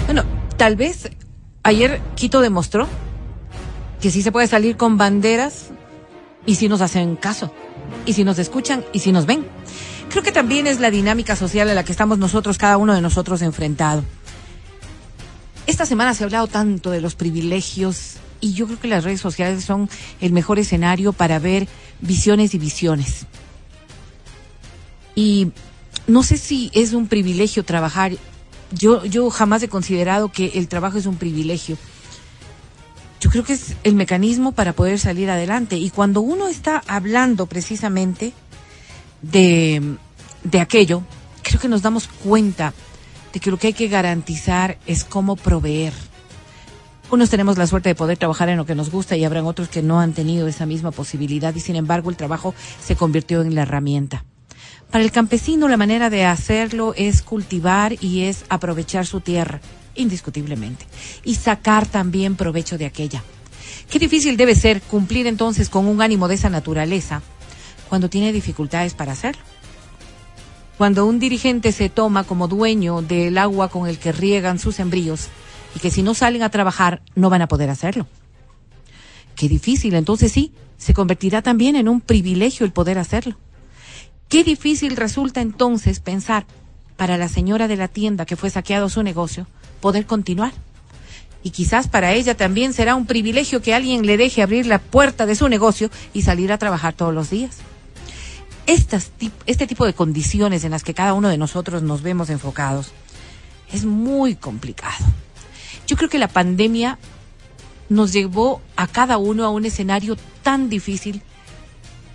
S5: Bueno, tal vez ayer Quito demostró que sí se puede salir con banderas y si nos hacen caso, y si nos escuchan y si nos ven. Creo que también es la dinámica social a la que estamos nosotros, cada uno de nosotros enfrentado. Esta semana se ha hablado tanto de los privilegios y yo creo que las redes sociales son el mejor escenario para ver visiones y visiones. Y no sé si es un privilegio trabajar. Yo, yo jamás he considerado que el trabajo es un privilegio. Yo creo que es el mecanismo para poder salir adelante. Y cuando uno está hablando precisamente de, de aquello, creo que nos damos cuenta de que lo que hay que garantizar es cómo proveer. Unos tenemos la suerte de poder trabajar en lo que nos gusta y habrán otros que no han tenido esa misma posibilidad y sin embargo el trabajo se convirtió en la herramienta. Para el campesino la manera de hacerlo es cultivar y es aprovechar su tierra, indiscutiblemente, y sacar también provecho de aquella. Qué difícil debe ser cumplir entonces con un ánimo de esa naturaleza cuando tiene dificultades para hacerlo. Cuando un dirigente se toma como dueño del agua con el que riegan sus sembríos y que si no salen a trabajar no van a poder hacerlo. Qué difícil, entonces sí, se convertirá también en un privilegio el poder hacerlo. Qué difícil resulta entonces pensar para la señora de la tienda que fue saqueado su negocio poder continuar. Y quizás para ella también será un privilegio que alguien le deje abrir la puerta de su negocio y salir a trabajar todos los días. Estas, este tipo de condiciones en las que cada uno de nosotros nos vemos enfocados es muy complicado. Yo creo que la pandemia nos llevó a cada uno a un escenario tan difícil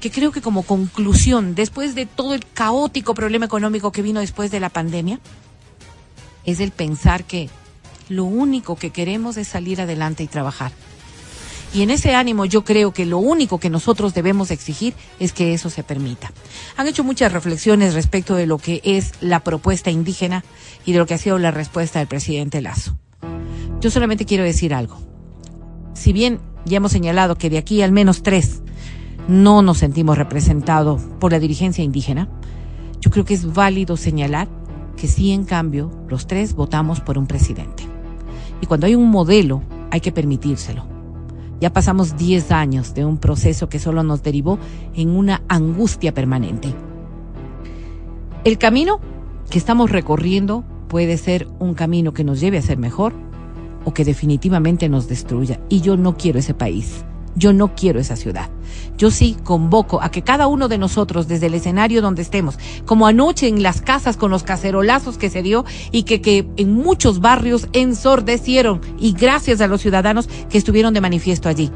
S5: que creo que como conclusión, después de todo el caótico problema económico que vino después de la pandemia, es el pensar que lo único que queremos es salir adelante y trabajar. Y en ese ánimo yo creo que lo único que nosotros debemos exigir es que eso se permita. Han hecho muchas reflexiones respecto de lo que es la propuesta indígena y de lo que ha sido la respuesta del presidente Lazo. Yo solamente quiero decir algo. Si bien ya hemos señalado que de aquí al menos tres no nos sentimos representados por la dirigencia indígena, yo creo que es válido señalar que sí, en cambio, los tres votamos por un presidente. Y cuando hay un modelo, hay que permitírselo. Ya pasamos 10 años de un proceso que solo nos derivó en una angustia permanente. El camino que estamos recorriendo puede ser un camino que nos lleve a ser mejor o que definitivamente nos destruya. Y yo no quiero ese país. Yo no quiero esa ciudad. Yo sí convoco a que cada uno de nosotros, desde el escenario donde estemos, como anoche en las casas con los cacerolazos que se dio y que, que en muchos barrios ensordecieron, y gracias a los ciudadanos que estuvieron de manifiesto allí.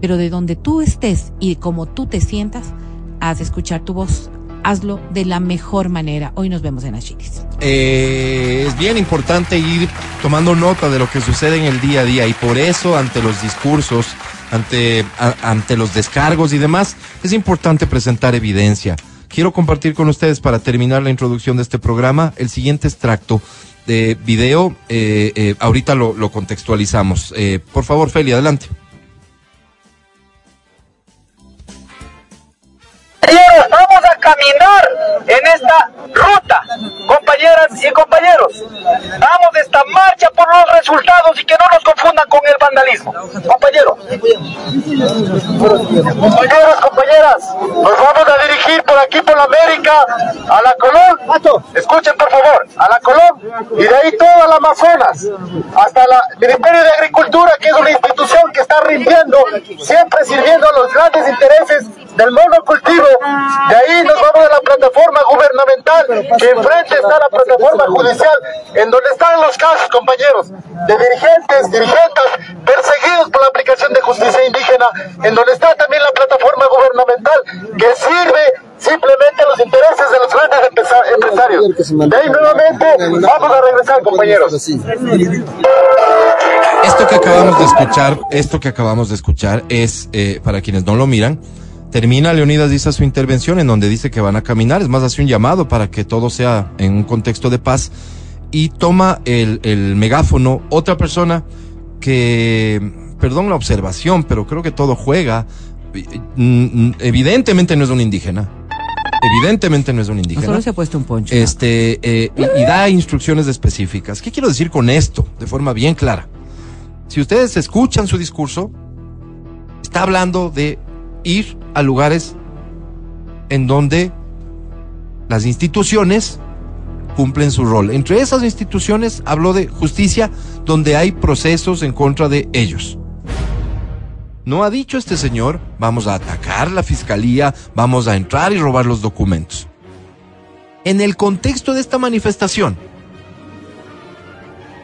S5: Pero de donde tú estés y como tú te sientas, haz escuchar tu voz, hazlo de la mejor manera. Hoy nos vemos en Achiquis.
S2: Eh, es bien importante ir tomando nota de lo que sucede en el día a día y por eso ante los discursos, ante, ante los descargos y demás, es importante presentar evidencia. Quiero compartir con ustedes para terminar la introducción de este programa el siguiente extracto de video. Eh, eh, ahorita lo, lo contextualizamos. Eh, por favor, Feli, adelante.
S6: Caminar en esta ruta, compañeras y compañeros. Vamos esta marcha por los resultados y que no nos confundan con el vandalismo. Compañeros. Compañeros, compañeras, nos vamos a dirigir por aquí, por la América, a la Colón. Escuchen, por favor, a la Colón y de ahí toda la Amazonas, hasta la Ministerio de Agricultura, que es una institución que está rindiendo, siempre sirviendo a los grandes intereses del monocultivo. De ahí nos vamos a la plataforma gubernamental, que enfrente está la plataforma judicial, en donde están los casos, compañeros, de dirigentes, dirigentes perseguidos por la aplicación de justicia indígena, en donde está también la plataforma gubernamental, que sirve simplemente a los intereses de los grandes empresarios. De ahí nuevamente vamos a regresar, compañeros.
S2: Esto que acabamos de escuchar, esto que acabamos de escuchar es, eh, para quienes no lo miran, termina Leonidas dice su intervención en donde dice que van a caminar, es más, hace un llamado para que todo sea en un contexto de paz y toma el, el megáfono otra persona que, perdón la observación, pero creo que todo juega, mm, evidentemente no es un indígena. Evidentemente no es un indígena.
S5: Solo se ha puesto un poncho.
S2: Este, eh, y, y da instrucciones específicas. ¿Qué quiero decir con esto? De forma bien clara. Si ustedes escuchan su discurso, está hablando de ir a lugares en donde las instituciones cumplen su rol. Entre esas instituciones habló de justicia donde hay procesos en contra de ellos. No ha dicho este señor, vamos a atacar la fiscalía, vamos a entrar y robar los documentos. En el contexto de esta manifestación,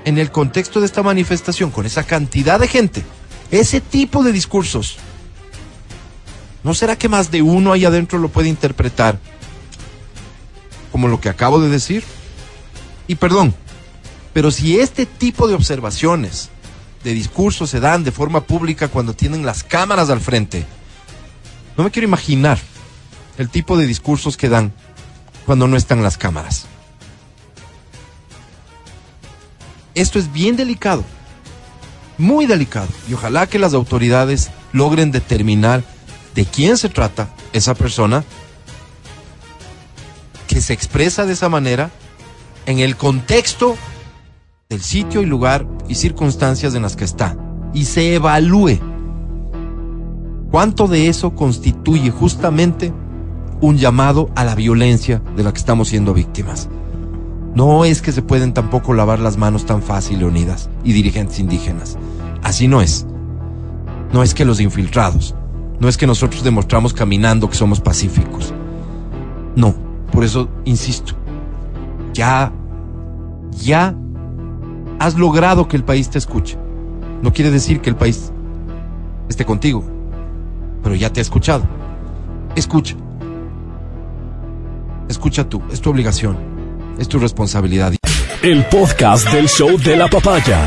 S2: en el contexto de esta manifestación, con esa cantidad de gente, ese tipo de discursos, ¿no será que más de uno ahí adentro lo puede interpretar como lo que acabo de decir? Y perdón, pero si este tipo de observaciones, de discursos se dan de forma pública cuando tienen las cámaras al frente, no me quiero imaginar el tipo de discursos que dan cuando no están las cámaras. Esto es bien delicado, muy delicado, y ojalá que las autoridades logren determinar de quién se trata esa persona que se expresa de esa manera en el contexto del sitio y lugar y circunstancias en las que está y se evalúe cuánto de eso constituye justamente un llamado a la violencia de la que estamos siendo víctimas. No es que se pueden tampoco lavar las manos tan fácil, Leonidas, y dirigentes indígenas. Así no es. No es que los infiltrados, no es que nosotros demostramos caminando que somos pacíficos. No, por eso insisto, ya, ya has logrado que el país te escuche. No quiere decir que el país esté contigo, pero ya te ha escuchado. Escucha. Escucha tú, es tu obligación, es tu responsabilidad.
S1: El podcast del show de la papaya.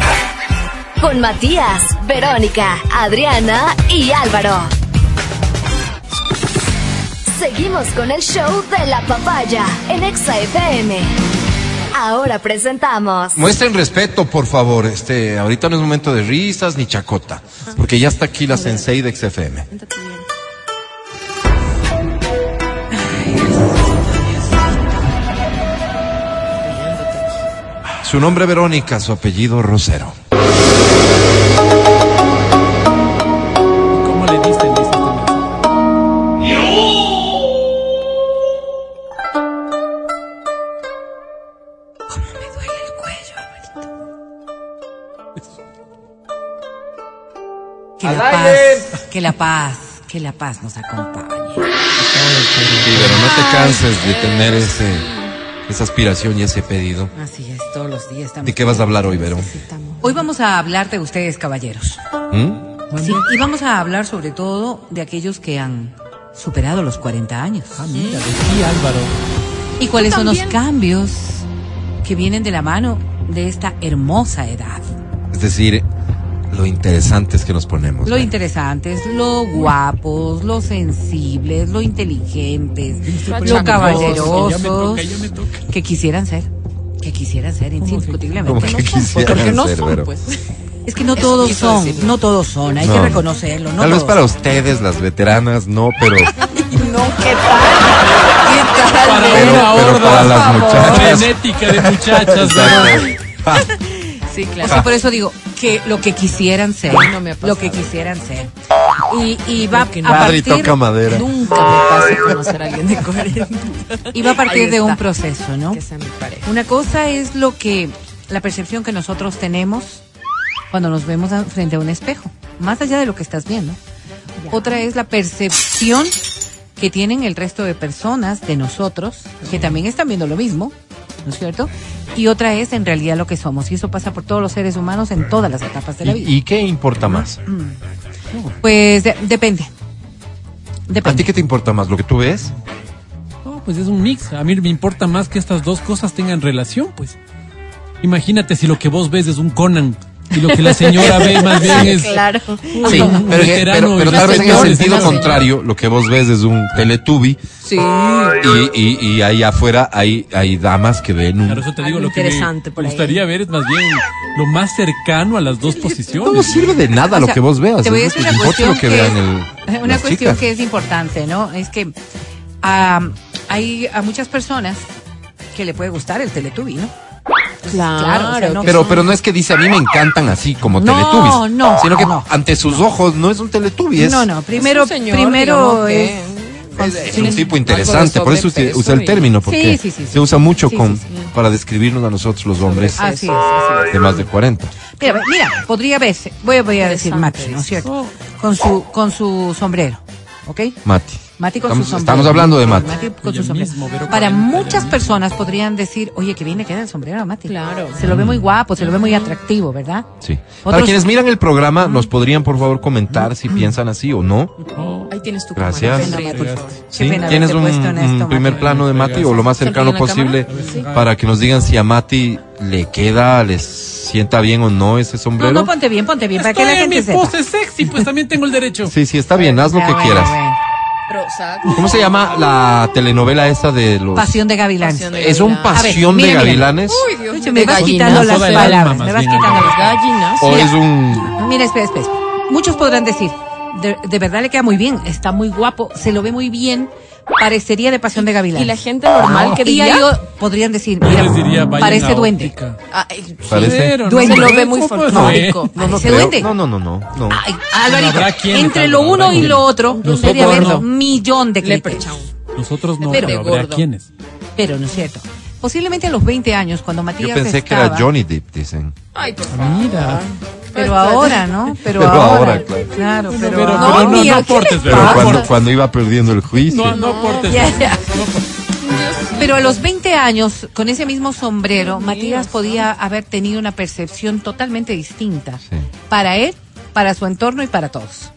S7: Con Matías, Verónica, Adriana y Álvaro. Seguimos con el show de la papaya en Exa. Ahora presentamos.
S2: Muestren respeto, por favor. Este, ahorita no es momento de risas ni chacota, porque ya está aquí la sensei de XFM. Su nombre Verónica, su apellido Rosero.
S5: Que la paz, que la paz nos acompañe.
S2: Sí, pero no te canses de tener ese, esa aspiración y ese pedido.
S5: Así es, todos los días estamos.
S2: ¿De qué vas a hablar hoy, Vero?
S5: Hoy vamos a hablar de ustedes, caballeros.
S2: ¿Mm?
S5: Sí, y vamos a hablar sobre todo de aquellos que han superado los 40 años.
S3: Ah, mira, de ti, Álvaro.
S5: ¿Y cuáles son los cambios que vienen de la mano de esta hermosa edad?
S2: Es decir, lo interesantes que nos ponemos.
S5: Lo
S2: Vero.
S5: interesantes, lo guapos, lo sensibles, lo inteligentes, lo
S3: me
S5: caballerosos
S3: toca, me
S5: que quisieran ser, que quisieran ser indiscutiblemente.
S2: que
S4: Porque no
S2: ser,
S4: son, pues. [LAUGHS]
S5: Es que no
S4: Eso
S5: todos son,
S4: decirlo.
S5: no todos son, hay
S2: No.
S5: que reconocerlo. No
S2: Tal vez
S5: todos.
S2: para ustedes, las veteranas, no, pero, [LAUGHS]
S4: No, ¿qué tal?
S3: Para
S2: pero,
S3: una
S2: pero
S3: horda
S2: para las muchachas.
S3: frenética de muchachas. [LAUGHS]
S5: Sí, claro. O sea, por eso digo que lo que quisieran ser,
S4: no me
S5: lo que quisieran ser. Y, y va
S4: Porque
S5: a partir,
S2: toca madera.
S4: Nunca me pasa conocer a alguien de 40.
S5: y va a partir de un proceso, ¿no?
S4: Que sea mi pareja.
S5: Una cosa es lo que, la percepción que nosotros tenemos cuando nos vemos a- frente a un espejo, más allá de lo que estás viendo. Otra es la percepción que tienen el resto de personas de nosotros, que también están viendo lo mismo, ¿no es cierto? Y otra es en realidad lo que somos, y eso pasa por todos los seres humanos en todas las etapas de la vida.
S2: ¿Y, y qué importa más?
S5: Pues de- depende.
S2: ¿A
S5: Depende.
S2: ti qué te importa más? ¿Lo que tú ves?
S3: No, pues es un mix. A mí me importa más que estas dos cosas tengan relación, pues. Imagínate si lo que vos ves es un Conan y lo que la señora ve más bien es
S4: Claro.
S2: Sí,
S3: un
S2: pero,
S3: veterano
S2: pero- tal vez en el sentido
S3: ¿no?
S2: contrario, lo que vos ves es un teletubi
S4: Sí.
S2: y, y, y ahí afuera hay, hay damas que ven un...
S3: Claro, eso te digo,
S4: Algo
S3: lo que me
S4: interesante por ahí.
S3: gustaría ver es más bien lo más cercano a las dos
S2: No
S3: posiciones.
S2: sirve de nada
S5: O
S2: lo que vos veas.
S5: Te voy a decir
S2: es
S5: una
S2: importa
S5: cuestión
S2: lo que,
S5: que,
S2: vean el,
S5: una cuestión que es importante, ¿no? Es que ah, hay a muchas personas que le puede gustar el Teletubby, ¿no?
S4: Claro,
S5: o sea, no-
S2: Pero, pero no es que dice a mí me encantan así como
S5: No,
S2: Teletubbies.
S5: no,
S2: Sino que
S5: no.
S2: ante sus ojos no es un Teletubby, es,
S5: No, no, primero,
S4: Es un señor,
S5: primero es...
S4: que-
S2: es- es
S4: Tiene
S2: un tipo interesante. Por eso usted usa el término, porque
S5: Sí, sí, sí, sí.
S2: se usa mucho con, para describirnos a nosotros los hombres
S5: Así es, así es.
S2: de más de 40.
S5: Mira, mira, podría verse, voy, a- voy a decir Mati, ¿no es cierto? Con su, con su sombrero, ¿ok?
S2: Mati.
S5: Mati con
S2: estamos,
S5: su sombrero.
S2: estamos hablando de Mati.
S5: Mati con su sombrero.
S3: mismo,
S5: Para
S3: 40
S5: muchas personas podrían decir, oye, que bien le queda el sombrero a Mati.
S4: Claro.
S5: Se lo ve muy guapo, se lo ve muy atractivo, ¿verdad?
S2: Sí. Para
S5: Otros-
S2: quienes miran el programa, nos podrían por favor comentar si piensan así o no.
S4: Ahí tienes tu
S2: Gracias. ¿Tienes un, primer plano de Mati o lo más
S4: ¿Se
S2: cercano posible para que nos digan si a Mati le queda, les sienta bien o no ese
S5: No,
S2: sombrero?
S5: no, ponte bien, ponte bien, para que
S3: Estoy
S5: la
S3: en mi
S5: gente sepa.
S3: pose sexy, pues también tengo el derecho.
S2: Sí, sí, está bien, haz lo que
S5: bueno,
S2: quieras. ¿Cómo se llama la telenovela esa de los...
S5: Pasión de Gavilanes.
S4: Pasión de
S2: ¿Es un pasión
S5: mira,
S2: de gavilanes?
S4: Uy, Dios
S5: me vas quitando las palabras, me vas
S3: bien,
S5: quitando las.
S4: Gallinas.
S2: ¿O
S5: Mira.
S2: es un...
S5: Mira, espera, espera. espera. Muchos podrán decir, de, de verdad le queda muy bien, está muy guapo, se lo ve muy bien, parecería de pasión de gavilán.
S4: Y la gente normal que
S5: y
S4: diría...
S5: ahí o- podrían decir, mira,
S3: diría, vayan
S5: parece
S3: a
S5: duende.
S4: Ay,
S2: Parece-
S5: Duende.
S4: Lo ve
S3: ¿cómo
S4: muy folclórico.
S2: No, no
S5: Parece duende.
S2: No, no, no, no. no.
S5: Ay, Alvarito, entre lo uno y lo otro,
S3: Nosotros
S5: debe haber un millón de criterios.
S3: Nosotros no,
S5: Pero-
S3: habrá
S4: gordo.
S3: quienes.
S5: Pero no es cierto. Posiblemente a los 20 años, cuando Matías
S2: Yo pensé que
S5: estaba-
S2: era Johnny Depp, dicen.
S4: Ay, por favor.
S3: Mira.
S5: Pero ahora, ¿no? Pero,
S2: Pero
S5: ahora,
S2: ahora, claro.
S5: claro. pero,
S3: pero- pero
S5: ahora.
S3: no, no
S5: mira,
S3: aportes,
S5: ¿qué le
S3: pero [LAUGHS]
S2: cuando, cuando iba perdiendo el juicio.
S3: No, no
S5: ya. Pero a los 20 años, con ese mismo sombrero, Matías podía haber tenido una percepción totalmente distinta.
S2: Sí.
S5: Para él, para su entorno y para todos.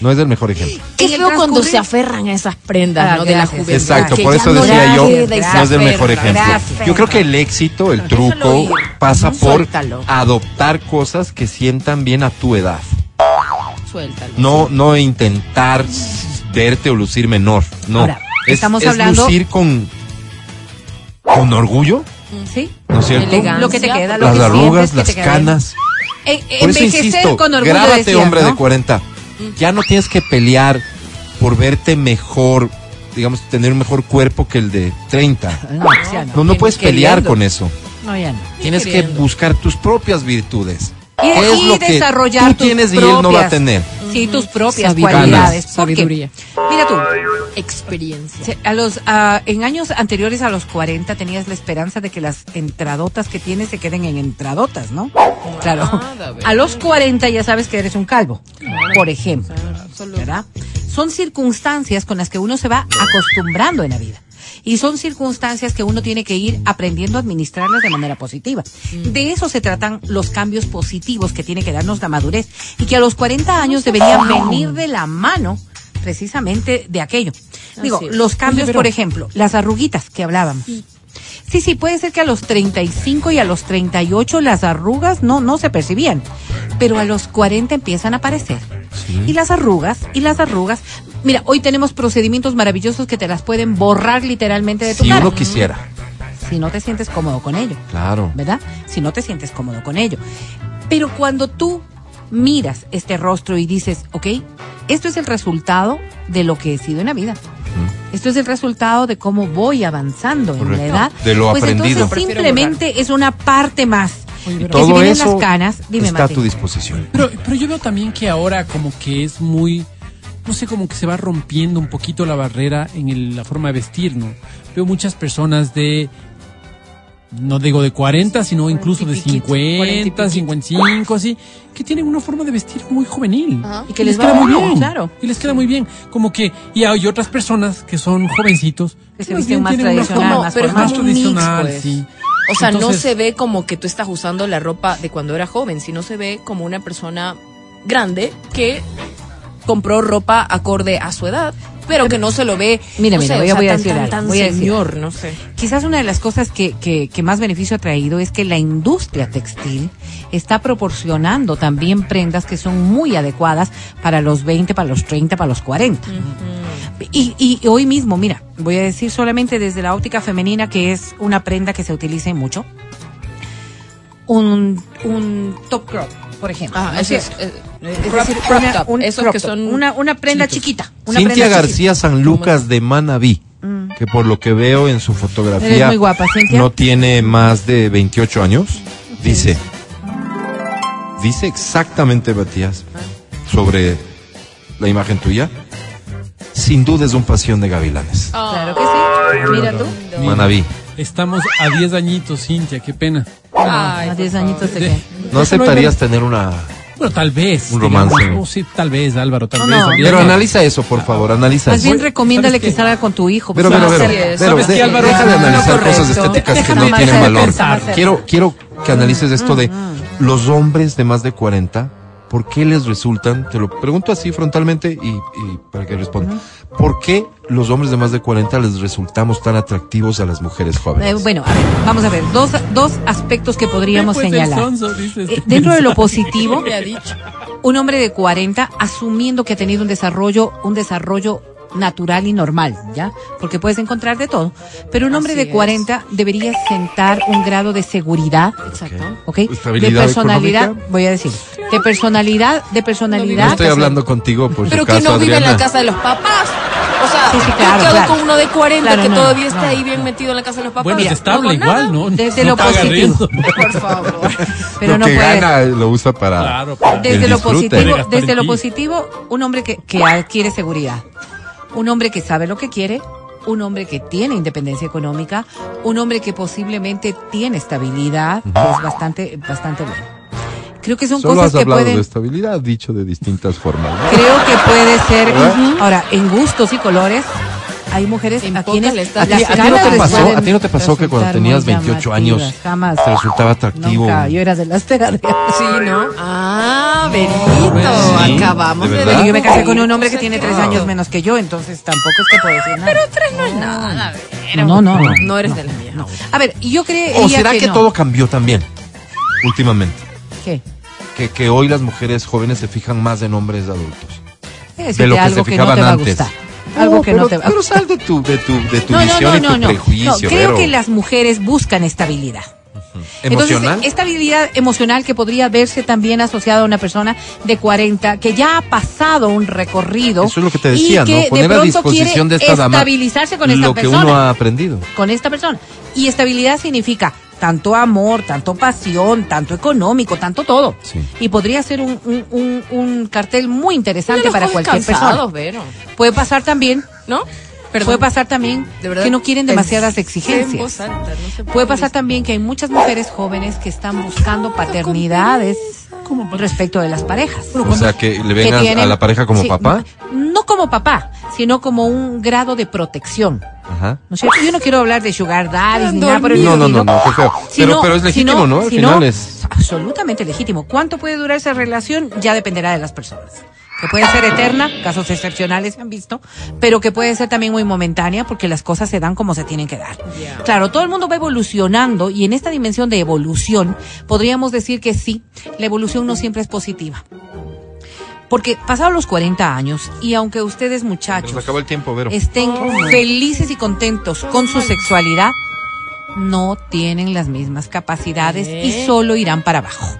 S2: No es el mejor ejemplo.
S4: Qué feo cuando se aferran a esas prendas,
S5: Ah,
S4: ¿no? De la juventud.
S2: Exacto, por eso
S4: no
S2: decía yo, no es el mejor ejemplo.
S5: Gracias.
S2: Yo creo que el éxito, el truco, pasa por adoptar cosas que sientan bien a tu edad.
S4: Suéltalo.
S2: No, no intentar verte o lucir menor. No.
S5: Ahora,
S2: es,
S5: estamos
S2: es
S5: hablando-
S2: lucir con, con orgullo,
S5: ¿Sí?
S2: ¿no es cierto?
S4: Elegancia.
S5: Lo que te queda, lo
S2: Las
S5: que
S2: arrugas,
S5: que
S2: las canas.
S5: bien. Eh,
S2: Por eso
S5: envejecer
S2: insisto,
S5: con orgullo
S2: grábate
S5: decías,
S2: hombre
S5: ¿no?
S2: de 40. Ya no tienes que pelear por verte mejor, digamos, tener un mejor cuerpo que el de 30. [LAUGHS]
S5: No, ya no.
S2: No, no puedes pelear
S5: Queriendo.
S2: con eso.
S5: No, ya no.
S2: Tienes que buscar tus propias virtudes.
S5: Y,
S2: ¿Qué es
S5: y
S2: lo que
S5: desarrollar
S2: tú
S5: tus
S2: tienes y él no va a tener?
S5: Sí, tus propias
S4: Sabiduría.
S5: cualidades. ¿Por qué?
S4: Sabiduría.
S5: Mira tú,
S4: Experiencia.
S5: a los, en años anteriores a los 40 tenías la esperanza de que las entradotas que tienes se queden en entradotas, ¿no? Claro. A los 40 ya sabes que eres un calvo, por ejemplo. ¿Verdad? Son circunstancias con las que uno se va acostumbrando en la vida. Y son circunstancias que uno tiene que ir aprendiendo a administrarlas de manera positiva. De eso se tratan los cambios positivos que tiene que darnos la madurez y que a los 40 años deberían venir de la mano precisamente de aquello. Digo, los cambios,
S3: Oye,
S5: por ejemplo, las arruguitas que hablábamos. Sí, sí, puede ser que a los 35 y a los 38 las arrugas no, no se percibían, pero a los 40 empiezan a aparecer. Y las arrugas, y las arrugas. Mira, hoy tenemos procedimientos maravillosos que te las pueden borrar literalmente de tu
S2: Si
S5: cara.
S2: uno quisiera.
S5: Si no te sientes cómodo con ello,
S2: Claro.
S5: ¿verdad? Si no te sientes cómodo con ello. Pero cuando tú miras este rostro y dices, ok, esto es el resultado de lo que he sido en la vida. Esto es el resultado de cómo voy avanzando en la edad.
S2: De lo
S5: pues
S2: aprendido.
S5: entonces simplemente es una parte más.
S3: Oye, pero-
S5: si
S2: Todo
S5: vienen
S2: eso
S5: las canas, dime
S2: está a tu disposición.
S3: Pero, pero yo veo también que ahora como que es muy, no sé, como que se va rompiendo un poquito la barrera en el- la forma de vestir, ¿no? Veo muchas personas de, no digo de 40, sino incluso de
S4: Cuarenta y
S3: 50,
S4: piquito.
S3: 55, así, que tienen una forma de vestir muy juvenil.
S4: Ajá.
S5: Y que les va
S3: queda muy
S5: bien,
S3: bien.
S5: claro.
S3: Y les queda muy bien. Como que, y hay otras personas que son jovencitos.
S5: Que se
S3: más
S5: visten
S3: bien
S5: más tradicional, más
S4: pero
S3: más
S4: mix,
S3: tradicional,
S4: pues.
S3: sí.
S4: O sea, no se ve como que tú estás usando la ropa de cuando era joven, sino se ve como una persona grande que compró ropa acorde a su edad, pero que no se lo ve.
S5: Mira,
S4: no
S5: mira,
S4: sé,
S5: voy a-
S4: o sea,
S5: voy a
S4: tan,
S5: decir
S4: tan,
S5: algo,
S4: tan
S5: voy a decir
S4: señor, no sé.
S5: Quizás una de las cosas que, que, que más beneficio ha traído es que la industria textil está proporcionando también prendas que son muy adecuadas para los 20, para los 30, para los 40. y, y hoy mismo, mira, voy a decir solamente desde la óptica femenina que es una prenda que se utiliza mucho. Un, un top crop, por ejemplo.
S4: Ah,
S5: ¿no
S4: eso es, eh,
S5: Es
S4: crop-
S5: decir,
S4: crop
S5: una-
S4: top,
S5: un
S4: esos
S5: crop
S4: que son
S5: una, una prenda
S4: chiquitos.
S5: chiquita. Una
S2: Cintia
S5: prenda
S2: García San Lucas de Manabí.
S5: chiquita.
S2: que por lo que veo en su fotografía
S5: muy guapa, Cintia.
S2: no tiene más de 28 años, dice, dice exactamente, Matías, sobre la imagen tuya, sin duda es un pasión de gavilanes.
S5: Claro que sí. Mira tú.
S2: Manaví.
S3: Estamos a 10 añitos, Cintia, qué pena.
S4: Ay,
S5: a
S4: por
S5: 10
S4: favor.
S5: añitos de qué.
S2: ¿No aceptarías tener una...
S3: Bueno, tal vez.
S2: Un
S3: digamos.
S2: romance.
S3: Oh, sí, tal vez, Álvaro, tal
S5: No,
S3: vez.
S5: no.
S2: Pero analiza eso, por favor, analiza
S5: Más
S2: eso.
S5: bien recomiéndale
S3: ¿sabes
S5: que salga con tu hijo.
S2: Pero,
S5: pues,
S2: pero, pero, pero,
S3: ¿Sabes qué, Álvaro?
S2: deja de analizar cosas estéticas que no tienen valor. Quiero, quiero que analices esto de los hombres de más de 40, ¿por qué les resultan? Te lo pregunto así frontalmente y, y para que respondan. ¿Por qué los hombres de más de 40 les resultamos tan atractivos a las mujeres
S5: Eh,
S2: jóvenes?
S5: bueno, a ver, vamos a ver. Dos, dos aspectos que podríamos señalar.
S3: sonso, dices.
S5: Eh, dentro de lo [LAUGHS] positivo,
S4: Me ha dicho.
S5: un hombre de 40 asumiendo que ha tenido un desarrollo, un desarrollo natural y normal, ¿ya? Porque puedes encontrar de todo. Pero un hombre
S4: Así
S5: de 40 debería sentar un grado de seguridad,
S4: Exacto.
S5: ¿ok?
S2: ¿Estabilidad
S5: de personalidad,
S2: económica?
S5: voy a decir, de personalidad, de personalidad.
S2: no estoy hablando contigo por
S4: Pero
S2: si
S4: que no vive en la casa de los papás. O sea,
S5: Sí, sí,
S4: yo
S5: claro,
S4: quedo
S5: claro.
S4: con uno de 40
S5: Claro,
S4: que
S5: no,
S4: todavía
S5: no,
S4: está
S5: no,
S4: ahí bien
S5: no.
S4: metido en la casa de los papás.
S3: Bueno, es estable igual, ¿no?
S5: Desde
S3: no
S5: lo positivo.
S3: riendo.
S4: Por favor. [LAUGHS]
S5: Pero
S2: lo
S5: no
S2: que
S5: puede.
S2: gana lo usa para
S3: Claro, para-
S5: Desde lo positivo, desde lo
S3: ti.
S5: positivo, un hombre que, que adquiere seguridad. Un hombre que sabe lo que quiere, un hombre que tiene independencia económica, un hombre que posiblemente tiene estabilidad, que es bastante, bastante bueno. Creo que son
S2: Solo
S5: cosas
S2: has
S5: que
S2: hablado
S5: pueden,
S2: de estabilidad, dicho de distintas formas. ¿no?
S5: creo que puede ser, ahora, en gustos y colores, hay mujeres a quienes
S4: le está-
S2: ¿A ti,
S5: las
S2: a ti no te pasó, a ti no te pasó que cuando tenías
S5: muy
S2: 28 años
S5: jamás.
S2: te resultaba atractivo?
S5: Nunca, yo era de las pegadas.
S4: Sí, ¿no? Ah, Benito.
S2: Sí,
S4: Acabamos
S2: ¿de
S4: de,
S5: yo me casé con un hombre que tiene
S4: es
S5: tres años menos que yo, entonces tampoco es que puedo decir nada. Pero tres no es
S4: Nada,
S5: No, no, no.
S4: No eres de la mía.
S5: A ver, yo creo
S2: ¿O será que, todo cambió también últimamente?
S5: ¿Qué?
S2: Que, que hoy las mujeres jóvenes se fijan más en hombres adultos.
S5: Decirte
S2: De lo que se fijaban antes.
S5: Algo que
S2: pero,
S5: no te va
S2: Pero sal de tu, de tu, de tu
S5: No,
S2: visión
S5: no,
S2: y tu
S5: no,
S2: prejuicio,
S5: No, creo que las mujeres buscan estabilidad.
S2: ¿Emocional?
S5: Entonces, estabilidad emocional que podría verse también asociada a una persona de 40 que ya ha pasado un recorrido.
S2: Eso es lo que te decía,
S5: y que
S2: ¿no? Poner
S5: de
S2: a
S5: pronto
S2: disposición
S5: quiere
S2: de esta dama
S5: estabilizarse con esta
S2: lo que
S5: persona.
S2: uno ha aprendido.
S5: con esta persona. Y estabilidad significa tanto amor, tanto pasión, tanto económico, tanto todo.
S2: Sí.
S5: Y podría ser un, un, un- un cartel muy interesante para cualquier
S4: cansados,
S5: persona.
S4: Vero.
S5: Puede pasar también,
S4: ¿No? Perdón.
S5: puede pasar también
S4: De verdad,
S5: que no quieren demasiadas exigencias.
S4: alta, no
S5: Puede pasar también que hay muchas mujeres jóvenes que están buscando paternidades respecto de las parejas.
S2: O sea, que le ven
S5: Que
S2: a-
S5: tienen-
S2: a la pareja como
S5: sí,
S2: papá.
S5: No como papá, sino como un grado de protección.
S2: Ajá.
S5: ¿No es cierto? Yo no quiero hablar de sugar daddies ni nada por el
S2: No, no, no, no, qué feo. Pero, pero es legítimo, ¿no? Al
S5: sino-
S2: final es.
S5: Absolutamente legítimo. ¿Cuánto puede durar esa relación? Ya dependerá de las personas. Que puede ser eterna, casos excepcionales se han visto, pero que puede ser también muy momentánea porque las cosas se dan como se tienen que dar. Claro, todo el mundo va evolucionando y en esta dimensión de evolución podríamos decir que sí, la evolución no siempre es positiva. Porque pasados los 40 años y aunque ustedes muchachos
S2: Nos acabó el tiempo, Vero.
S5: estén felices y contentos con su sexualidad, no tienen las mismas capacidades y solo irán para abajo.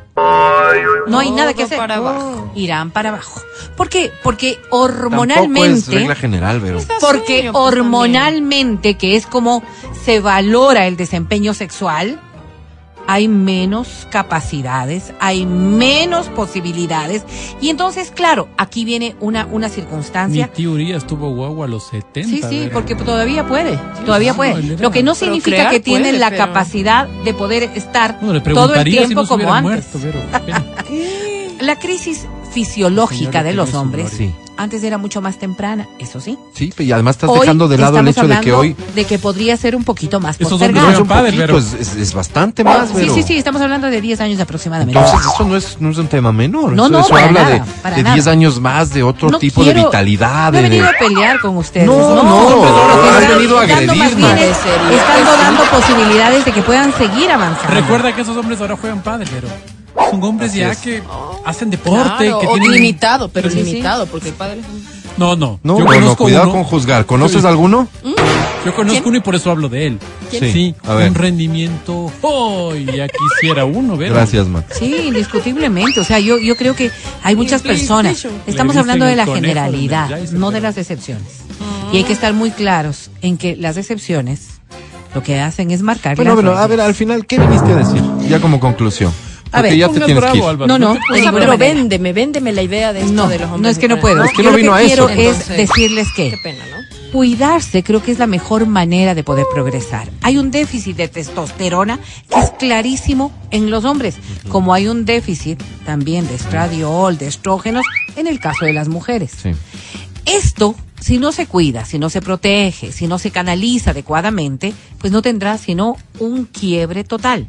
S5: No hay nada que hacer.
S4: para abajo.
S5: Irán para abajo. ¿Por qué? Porque
S2: Tampoco es
S5: hormonalmente,
S2: regla general, Vero.
S5: porque
S4: pues,
S5: hormonalmente, que es como se valora el desempeño sexual, hay menos capacidades, hay menos posibilidades. Y entonces, claro, aquí viene una, una
S3: Mi
S5: circunstancia
S3: tío Urias tuvo guagua a los 70.
S5: Sí, sí, porque todavía puede, todavía puede. Lo que no significa que tienen
S4: puede,
S5: la
S4: pero-
S5: capacidad de poder estar
S3: No,
S5: todo el
S3: preguntaría si
S5: tiempo
S3: no
S5: como antes.
S3: muerto, pena. [LAUGHS]
S5: La crisis fisiológica de los
S3: no es
S5: hombres
S2: Sí,
S5: antes era mucho más temprana, eso sí.
S2: sí, y además estás
S5: Hoy
S2: dejando de lado el hecho de que hoy.
S5: de que podría ser un poquito más
S3: Esos hombres
S5: postergado.
S2: No es un
S3: Padre,
S2: poquito,
S3: Vero.
S2: es, es- es bastante más,
S5: Sí,
S2: Vero.
S5: sí, sí, estamos hablando de 10 años aproximadamente.
S2: Entonces, eso no es, no es un tema menor.
S5: No,
S2: eso
S5: no,
S2: eso
S5: para
S2: habla
S5: nada,
S2: de, de
S5: nada.
S2: 10 años más, de otro
S5: No
S2: tipo
S5: quiero-
S2: de vitalidad.
S5: No he
S2: de-
S5: venido a pelear con ustedes.
S2: No, no,
S5: que
S2: has
S5: están
S2: venido a
S4: Parecería
S5: Están dando posibilidades de que puedan seguir avanzando.
S3: Recuerda que esos hombres ahora juegan padre, pero son hombres
S2: Así
S3: ya
S2: es.
S3: que hacen deporte,
S4: Claro,
S3: que tienen
S4: limitado, pero
S5: Sí, sí.
S4: limitado, porque el padre es un-
S3: No, no.
S2: No,
S3: yo
S2: no, cuidado
S3: uno,
S2: con juzgar. ¿Conoces
S3: Sí.
S2: alguno?
S3: Yo conozco uno y por eso hablo de él.
S2: ¿Quién?
S3: Sí,
S2: A ver.
S3: un rendimiento. ¡Oh! Ya quisiera uno, Vero.
S2: Gracias, man.
S5: Sí, indiscutiblemente. O sea, yo, yo creo que hay muchas personas. Estamos hablando de la
S3: de
S5: generalidad, no de las excepciones. Y hay que estar muy claros en que las excepciones lo que hacen es marcar
S2: Bueno, bueno, a ver, al final, ¿qué viniste a decir? Ya como conclusión.
S5: A ver,
S2: ya te que ir.
S3: Álvaro.
S5: No, no,
S3: te
S5: de
S4: O sea,
S5: ninguna
S4: pero véndeme, véndeme la idea de esto
S5: No,
S4: de los hombres.
S5: no es que no puedo.
S2: Es que
S5: Yo
S2: no
S5: lo
S2: vino a
S5: quiero
S2: eso.
S5: es
S4: Entonces,
S5: decirles que
S4: Qué pena, ¿no?
S5: cuidarse creo que es la mejor manera de poder progresar. Hay un déficit de testosterona que es clarísimo en los hombres, como hay un déficit también de estradiol, de estrógenos en el caso de las mujeres.
S2: Sí.
S5: Esto, si no se cuida, si no se protege, si no se canaliza adecuadamente, pues no tendrá sino un quiebre total.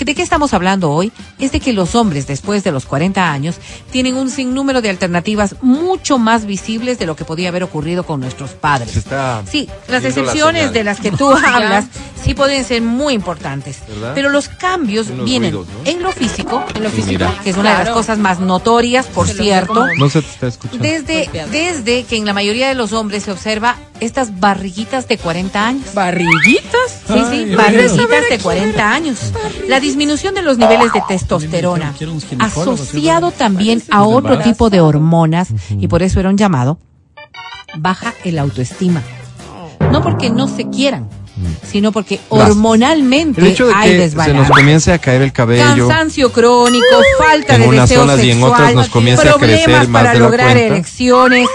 S5: ¿Que ¿De qué estamos hablando hoy? Es de que los hombres después de los 40 años tienen un sinnúmero de alternativas mucho más visibles de lo que podía haber ocurrido con nuestros padres.
S2: Se está
S5: Sí, las
S2: la
S5: excepciones de las que tú [LAUGHS] hablas sí pueden ser muy importantes,
S2: ¿Verdad?
S5: pero los cambios vienen
S2: ruidos, ¿no?
S5: en lo físico, en lo físico,
S2: mira.
S5: que es una de las cosas más notorias, por
S4: Se
S5: cierto.
S2: No se te está escuchando.
S5: Desde, desde que en la mayoría de los hombres se observa estas barriguitas de 40 años.
S4: ¿Barriguitas?
S5: Sí, sí,
S3: Ay,
S5: barriguitas de 40 años. La disminución de los niveles de testosterona,
S3: un ginecólogo,
S5: asociado también a otro tipo de hormonas, y por eso era un llamado, baja el autoestima. No porque no se quieran, sino porque hormonalmente
S2: El hecho de
S5: hay
S2: que se nos comience a caer el cabello.
S5: Cansancio crónico, falta
S2: En
S5: de
S2: unas
S5: deseo
S2: zonas y en
S5: sexual,
S2: otras nos comienza a
S5: problemas
S2: crecer más
S5: para
S2: de la
S5: lograr
S2: cuenta.
S5: erecciones.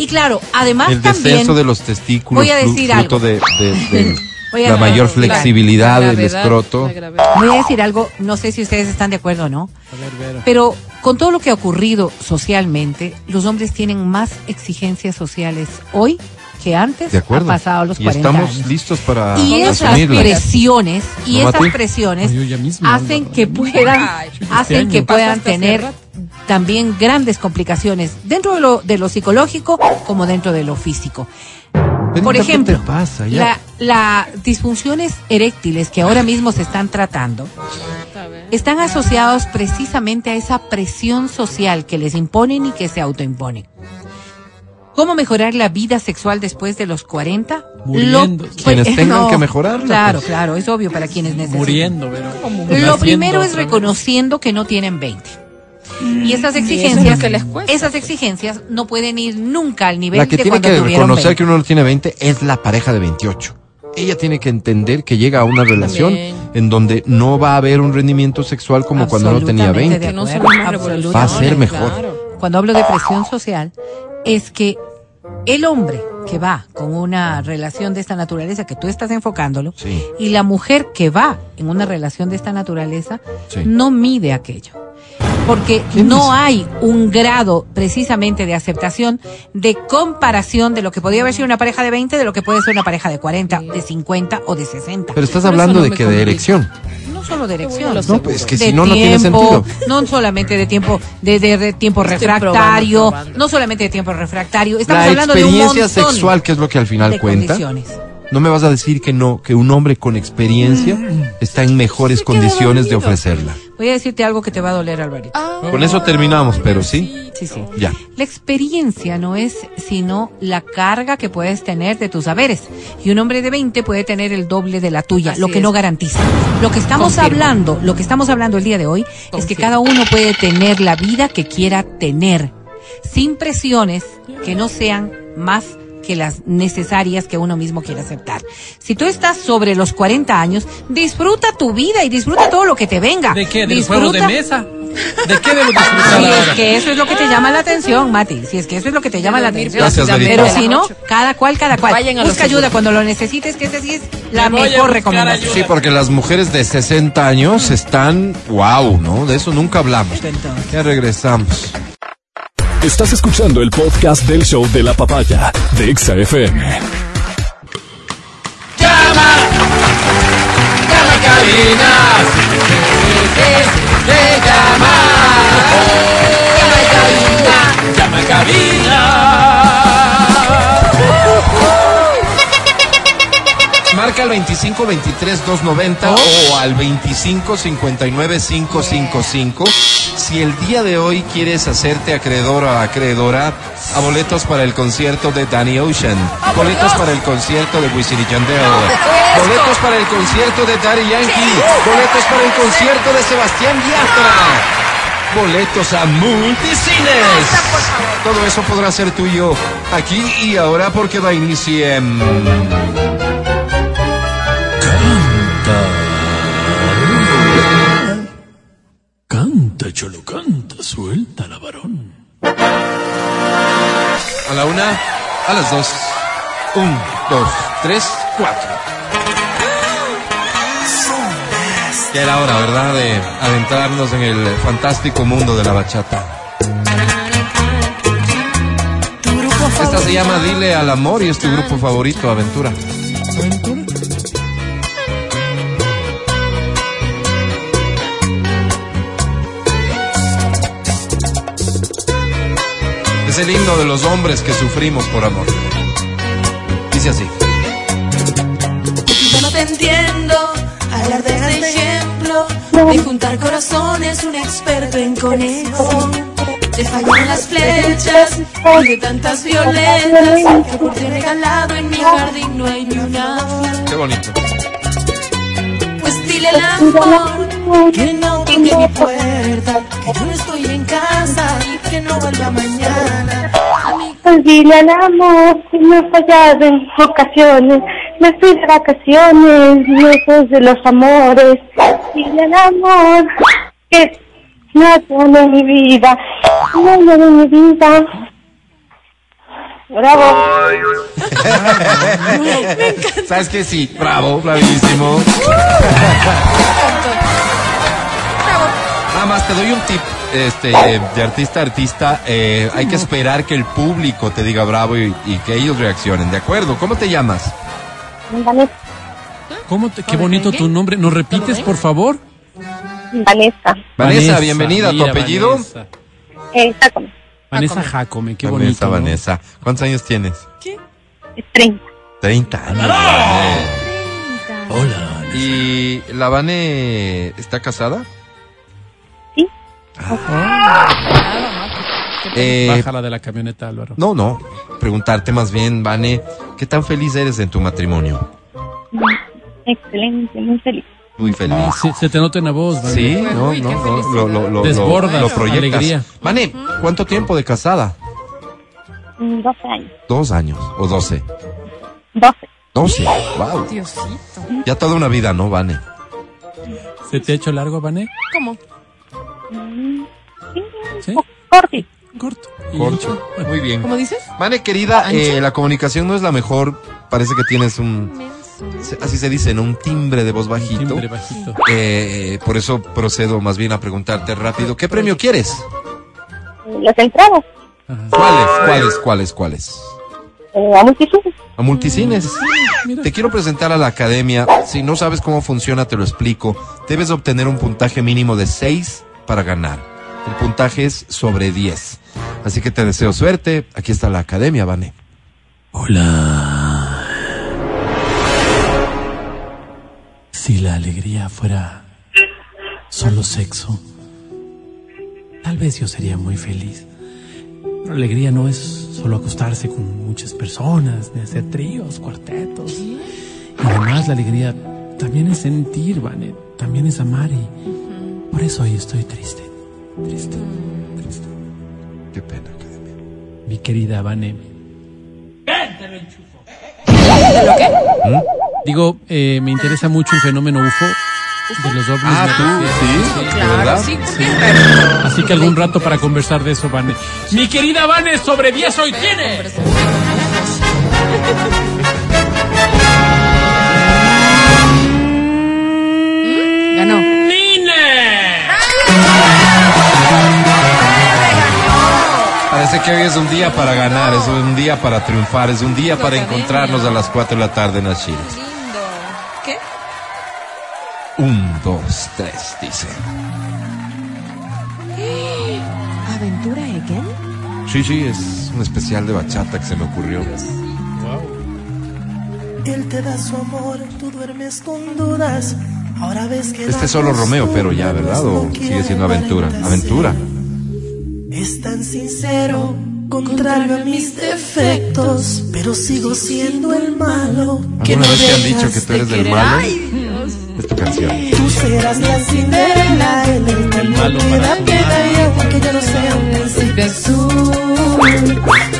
S5: Y claro, además
S2: el
S5: también
S2: descenso de los testículos,
S5: voy a
S2: fru-
S5: decir
S2: fruto
S5: algo.
S2: de, de- de [LAUGHS] la mayor flexibilidad del escroto.
S5: voy a decir algo, no sé si ustedes están de acuerdo o no,
S3: A ver,
S5: pero con todo lo que ha ocurrido socialmente, los hombres tienen más exigencias sociales hoy que antes
S2: De acuerdo.
S5: ha pasado los
S2: y
S5: 40
S2: estamos
S5: años.
S2: listos para
S5: y esas presiones y
S2: ¿No,
S5: esas presiones
S3: mismo,
S5: hacen que puedan
S4: Ay,
S3: este
S5: hacen que puedan tener también grandes complicaciones dentro de lo de lo psicológico como dentro de lo físico. Por
S2: ¿qué
S5: ejemplo,
S2: te pasa?
S5: La, la disfunciones eréctiles que ahora mismo se están tratando están asociados precisamente a esa presión social que les imponen y que se autoimponen. ¿Cómo mejorar la vida sexual después de los 40?
S3: Muriéndose.
S2: Quienes tengan que [LAUGHS] mejorarla,
S5: Claro,
S2: pues.
S5: claro, es obvio para quienes necesitan.
S3: Muriendo, Vero.
S5: Lo primero es reconociendo que no tienen 20. Y esas
S4: es
S5: exigencias,
S4: lo que les cuesta,
S5: esas exigencias no pueden ir nunca al nivel
S2: La que
S5: de
S2: tiene
S5: cuando
S2: que reconocer
S5: 20.
S2: que uno no tiene 20 es la pareja de 28. Ella tiene que entender que llega a una relación
S4: También.
S2: en donde no va a haber un rendimiento sexual como cuando no tenía
S5: Absolutamente
S2: 20.
S5: de
S4: Que no.
S2: Va a ser mejor.
S4: Claro.
S5: Cuando hablo de presión social, es que el hombre que va con una relación de esta naturaleza, que tú estás enfocándolo,
S2: Sí.
S5: y la mujer que va en una relación de esta naturaleza,
S2: Sí.
S5: no mide aquello. Porque
S2: ¿Quién
S5: no
S2: dice?
S5: hay un grado precisamente de aceptación, de comparación de lo que podría haber sido una pareja de 20 de lo que puede ser una pareja de 40, de 50 o de 60.
S2: Pero estás hablando
S4: no
S2: de que de
S4: complica.
S5: No solo de
S2: No, es que si no, no tiene sentido.
S5: No solamente de tiempo, de, de- de tiempo
S4: Estoy
S5: refractario,
S4: probando, probando.
S5: no solamente de tiempo refractario. Estamos
S2: La
S5: hablando de un
S2: experiencia
S5: montón
S2: sexual, que es lo que al final
S5: de
S2: cuenta.
S5: condiciones.
S2: No me vas a decir que no, que un hombre con experiencia está en mejores condiciones de ofrecerla.
S5: Voy a decirte algo que te va a doler, Alvarito.
S4: Ah,
S2: Con eso terminamos, pero sí.
S5: Sí, sí.
S2: Ya.
S5: La experiencia no es sino la carga que puedes tener de tus saberes. Y un hombre de 20 puede tener el doble de la tuya,
S4: Así
S5: lo que
S4: es.
S5: no garantiza. Lo que estamos
S4: Confirmo.
S5: hablando, lo que estamos hablando el día de hoy, es que cada uno puede tener la vida que quiera tener, sin presiones que no sean más que las necesarias que uno mismo quiere aceptar. Si tú estás sobre los 40 años, disfruta tu vida y disfruta todo lo que te venga.
S3: ¿De qué? ¿Del
S5: Disfruta-
S3: juego de mesa? ¿De qué debo disfrutar
S5: si es que eso es lo que te llama la atención, Mati. Si es que eso es lo que te llama la atención.
S2: Gracias.
S5: Pero
S4: De
S5: si no, cada cual, cada cual.
S4: Vayan a
S5: Busca ayuda cuando lo necesites, que esa sí es la
S3: Me
S5: mejor recomendación.
S3: ayuda.
S2: Sí, porque las mujeres de 60 años están, wow, ¿no? De eso nunca hablamos. Ya regresamos.
S1: Estás escuchando el podcast del show de la papaya de Exa FM.
S3: Llama a cabina.
S2: Marca al 25 23 290 o al 25 59 555. Si el día de hoy quieres hacerte acreedor o acreedora a boletos para el concierto de Danny Ocean, boletos para el concierto de Wisin y Yandel, boletos para el concierto de Daddy Yankee, boletos para el concierto de Sebastián Yatra. boletos a multicines. Todo eso podrá ser tuyo aquí y ahora porque da inicio en...
S3: Cholo, canta, suelta la varón.
S2: A la una, a las dos. Un, dos, tres, cuatro. Ya era hora, ¿verdad? De adentrarnos en el fantástico mundo de la bachata. Esta se llama Dile al amor y es tu grupo favorito, Aventura. Es el himno de los hombres que sufrimos por amor. Dice así.
S8: Ya no te entiendo, hablar de ejemplo, de juntar corazones, un experto en conexión. Te fallaron las flechas y de tantas violetas que por ti regalado en mi jardín no hay ni una flor.
S2: Qué bonito.
S8: Pues dile al amor que no toque mi puerta, que yo no estoy en casa y que no vuelva mañana.
S9: Pues dile al amor que me he fallado en ocasiones. Me fui de vacaciones, lejos de los amores. Dile al amor que no de mi vida, no de mi vida. Bravo.
S2: ¿Sabes qué? Sí, bravo, bravísimo. Nada más te doy un tip este, de artista a artista. eh, hay que esperar que el público te diga bravo y, y que ellos reaccionen, ¿de acuerdo? ¿Cómo te llamas?
S9: Vanessa.
S3: ¿Cómo te- qué bonito tu nombre. ¿Nos repites, por favor?
S9: Vanessa.
S2: Vanessa, bienvenida. ¿Tu
S3: mira,
S2: apellido?
S3: Vanessa.
S9: Eh, Jacome.
S3: Vanessa Jacome, qué
S2: Vanessa,
S3: bonito. ¿no?
S2: Vanessa. ¿Cuántos años tienes?
S9: Es 30.
S2: 30 años.
S3: Hola.
S2: ¿Y la Vane está casada?
S9: Sí.
S2: Eh,
S3: Bájala de la camioneta, Álvaro.
S2: no, no. Preguntarte más bien, Vane, ¿qué tan feliz eres en tu matrimonio?
S9: Excelente, muy feliz.
S2: Muy feliz.
S3: Se, se te nota en la voz, Vane.
S2: Sí, no, no, no, lo, lo, lo,
S3: Desbordas
S2: lo, proyectas.
S3: alegría.
S2: Vane, ¿cuánto tiempo de casada?
S9: Mm, 12 años.
S2: Dos años o doce.
S9: 12.
S2: Doce. Wow.
S4: Diosito.
S2: Ya toda una vida, ¿no, Vane?
S3: ¿Se te ha hecho largo, Vane?
S4: ¿Cómo?
S9: Mm, sí,
S3: ¿Sí?
S9: corti.
S3: Corto.
S2: Corto.
S3: Bueno,
S2: Muy bien.
S4: ¿Cómo dices?
S2: Vane, querida, eh, la comunicación no es la mejor. Parece que tienes un, así se dice, ¿no? Un timbre de voz bajito.
S3: timbre bajito.
S2: Eh, por eso procedo más bien a preguntarte rápido, ¿qué premio quieres?
S9: Las entradas.
S2: ¿Cuáles? ¿Cuáles? ¿Cuáles? ¿Cuáles?
S9: Eh, a multitudes.
S2: A multicines.
S3: Mira.
S2: Te quiero presentar a la academia. Si no sabes cómo funciona, te lo explico. Debes obtener un puntaje mínimo de 6 para ganar. El puntaje es sobre 10. Así que te deseo suerte. Aquí está la academia, Vane.
S3: Hola. Si la alegría fuera solo sexo, tal vez yo sería muy feliz. Pero alegría no es solo acostarse con muchas personas, ni hacer tríos, cuartetos. Y además la alegría también es sentir, Vane, también es amar y por eso hoy estoy triste, triste, triste.
S2: Qué pena, academia.
S3: Mi querida Vane. Digo, eh, me interesa mucho el fenómeno UFO de los ovnis.
S2: Ah, tú, sí, ¿de
S4: Claro,
S2: verdad?
S4: sí,
S3: Así que algún rato para conversar de eso, Vane. Mi querida Vane, sobre 10 hoy tiene.
S4: ganó.
S2: Parece que hoy es un día para ganar, es un día para triunfar, es un día para encontrarnos a las 4 de la tarde en las Chiles.
S4: Lindo. ¿Qué?
S2: Un, dos, tres, dice. [GASPS]
S4: ¿Aventura again?
S2: Sí, sí, es un especial de bachata que se me ocurrió.
S10: Él te da su amor, tú duermes con dudas. Ahora ves que
S2: Este es solo Romeo, pero ya, ¿verdad? ¿O sigue siendo aventura? Aventura.
S10: Es tan sincero, contrario a mis defectos, pero sigo siendo el malo. Que
S2: ¿Alguna vez te han dicho que tú eres
S10: el
S2: malo?
S10: Ay, Dios.
S2: Es tu canción.
S10: Tú serás la cinderela en el
S3: camino
S10: que da piedra porque yo no sea un príncipe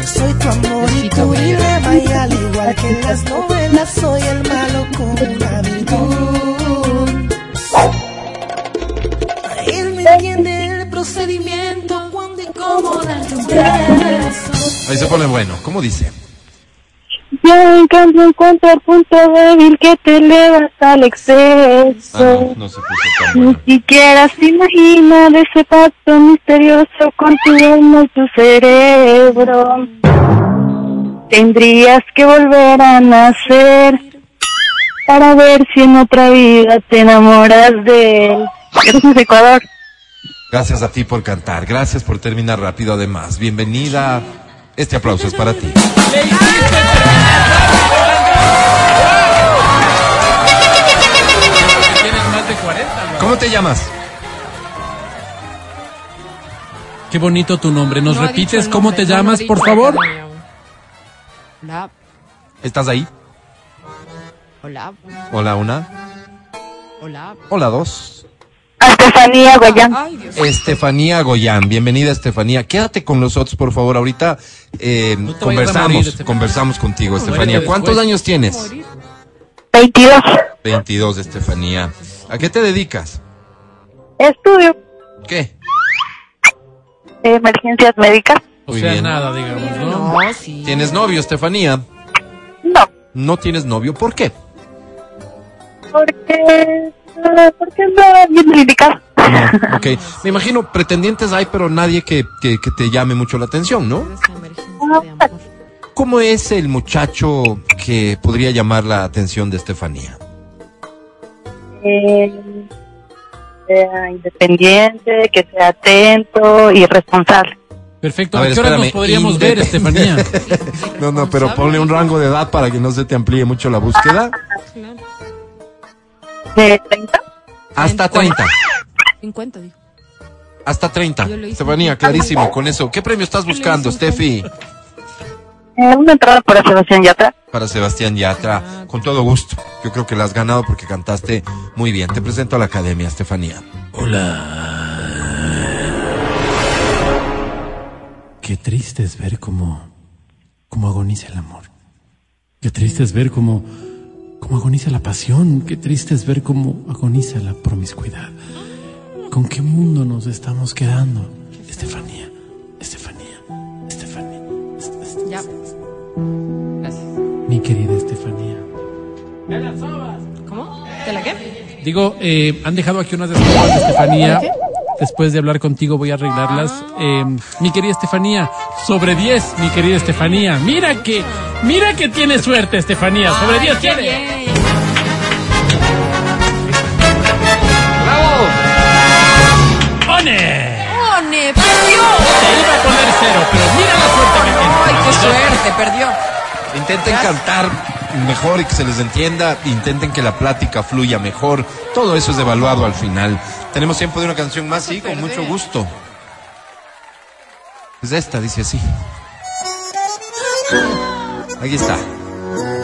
S10: Soy
S3: tu
S10: amor y
S8: tu dilema y al igual que en las novelas soy el malo con una virtud. Él me entiende el procedimiento
S2: Ahí se pone bueno. ¿Cómo dice?
S9: Yo en cambio encuentro el punto débil que te elevas al
S2: Ah,
S9: exceso.
S2: no, no se puso tan
S9: Ni siquiera se imagina de ese pacto misterioso con tu alma y tu cerebro. Tendrías que volver a nacer para ver si en otra vida te enamoras de él. Gracias, Ecuador.
S2: Gracias a ti por cantar. Gracias por terminar rápido además. Bienvenida. Este aplauso es para ti.
S3: Tienes más de 40, Álvaro.
S2: ¿Cómo te llamas?
S3: Qué bonito tu nombre. ¿Nos
S4: No
S3: repites cómo te
S4: no,
S3: llamas, por favor?
S4: Hola,
S2: ¿Estás ahí?
S4: hola,
S2: Hola, una.
S4: hola.
S2: Hola, dos.
S9: Estefanía
S4: Dios.
S2: Estefanía Goyán, bienvenida Estefanía. Quédate con nosotros, por favor. Ahorita eh,
S3: No
S2: conversamos,
S3: morir,
S2: conversamos contigo, Estefanía. ¿Cuántos años tienes?
S4: Morir.
S9: 22.
S2: 22, Estefanía. ¿A qué te dedicas?
S9: Estudio
S2: ¿Qué?
S9: emergencias médicas.
S3: O
S2: Muy
S3: sea,
S2: bien.
S3: nada, digamos, ¿no?
S4: No, sí.
S2: ¿Tienes novio, Estefanía?
S9: No,
S2: No tienes novio, ¿por qué?
S9: porque, eh, porque no bien indicado.
S2: No, [LAUGHS] ok. Me imagino pretendientes hay, pero nadie que, que, que te llame mucho la atención, ¿no? ¿Cómo es el muchacho que podría llamar la atención de Estefanía?
S9: Eh, sea independiente, que sea atento y responsable.
S3: Perfecto.
S2: A
S3: ¿A,
S2: ver,
S3: qué hora nos podríamos ver, Estefanía? [LAUGHS]
S2: No, no, pero ponle un rango de edad para que no se te amplíe mucho la búsqueda.
S9: ¿De 30?
S2: Hasta 30.
S4: 50, dijo.
S2: Hasta 30.
S4: Yo lo hice.
S2: Estefanía, clarísimo con eso. ¿Qué premio estás buscando, Steffi?
S9: Eh, una entrada para Sebastián Yatra.
S2: Para Sebastián Yatra, con todo gusto. Yo creo que la has ganado porque cantaste muy bien. Te presento a la academia, Estefanía.
S3: Qué triste es ver cómo, cómo agoniza el amor. Qué triste es ver cómo, cómo agoniza la pasión. Qué triste es ver cómo agoniza la promiscuidad. ¿Con qué mundo nos estamos quedando? Estefanía, Estefanía, Estefanía, Est- Est-
S4: Ya. Gracias.
S3: mi querida Estefanía.
S4: ¿Cómo? ¿De la qué?
S3: Digo, eh, han dejado aquí unas de Estefanía. Después de hablar contigo voy a arreglarlas. Eh, mi querida Estefanía, sobre 10, mi querida Estefanía. Mira que, mira que tiene suerte Estefanía. Sobre 10
S4: Qué
S3: tiene.
S4: bien.
S3: ¡Pone!
S4: ¡Pone! ¡Perdió!
S3: Te iba a poner cero, pero mira la suerte que tiene.
S4: ¡Ay, qué suerte! Perdió.
S2: Intenten cantar mejor y que se les entienda. Intenten que la plática fluya mejor. Todo eso es evaluado al final. Tenemos tiempo de una canción más, sí, con mucho gusto. Es esta, dice así. Aquí está.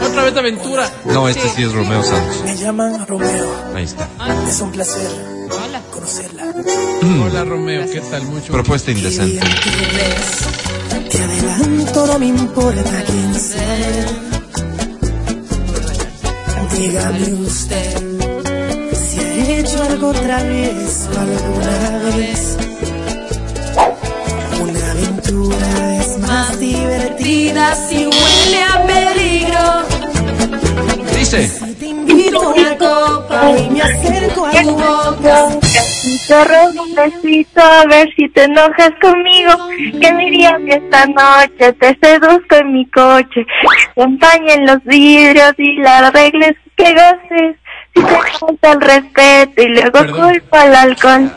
S3: Otra vez de aventura.
S2: No, este sí es Romeo Santos.
S10: Me llaman Romeo.
S2: Ahí está.
S10: Es un placer
S4: Hola.
S10: conocerla.
S3: Hola Romeo, ¿qué tal? Mucho.
S2: Propuesta indecente.
S10: Te adelanto, no me importa quién sea. Dígame usted si ha hecho algo otra vez o alguna vez. Una aventura es más divertida
S8: Si huele a peligro,
S2: Dice.
S10: si te invito a una copa y me acerco a tu boca.
S9: Te robo un besito a ver si te enojas conmigo. Que dirías que esta noche te seduzco en mi coche. Te empañen los vidrios y la arregles que goces. Si te falta el respeto y luego
S3: Perdón.
S9: culpa al alcohol.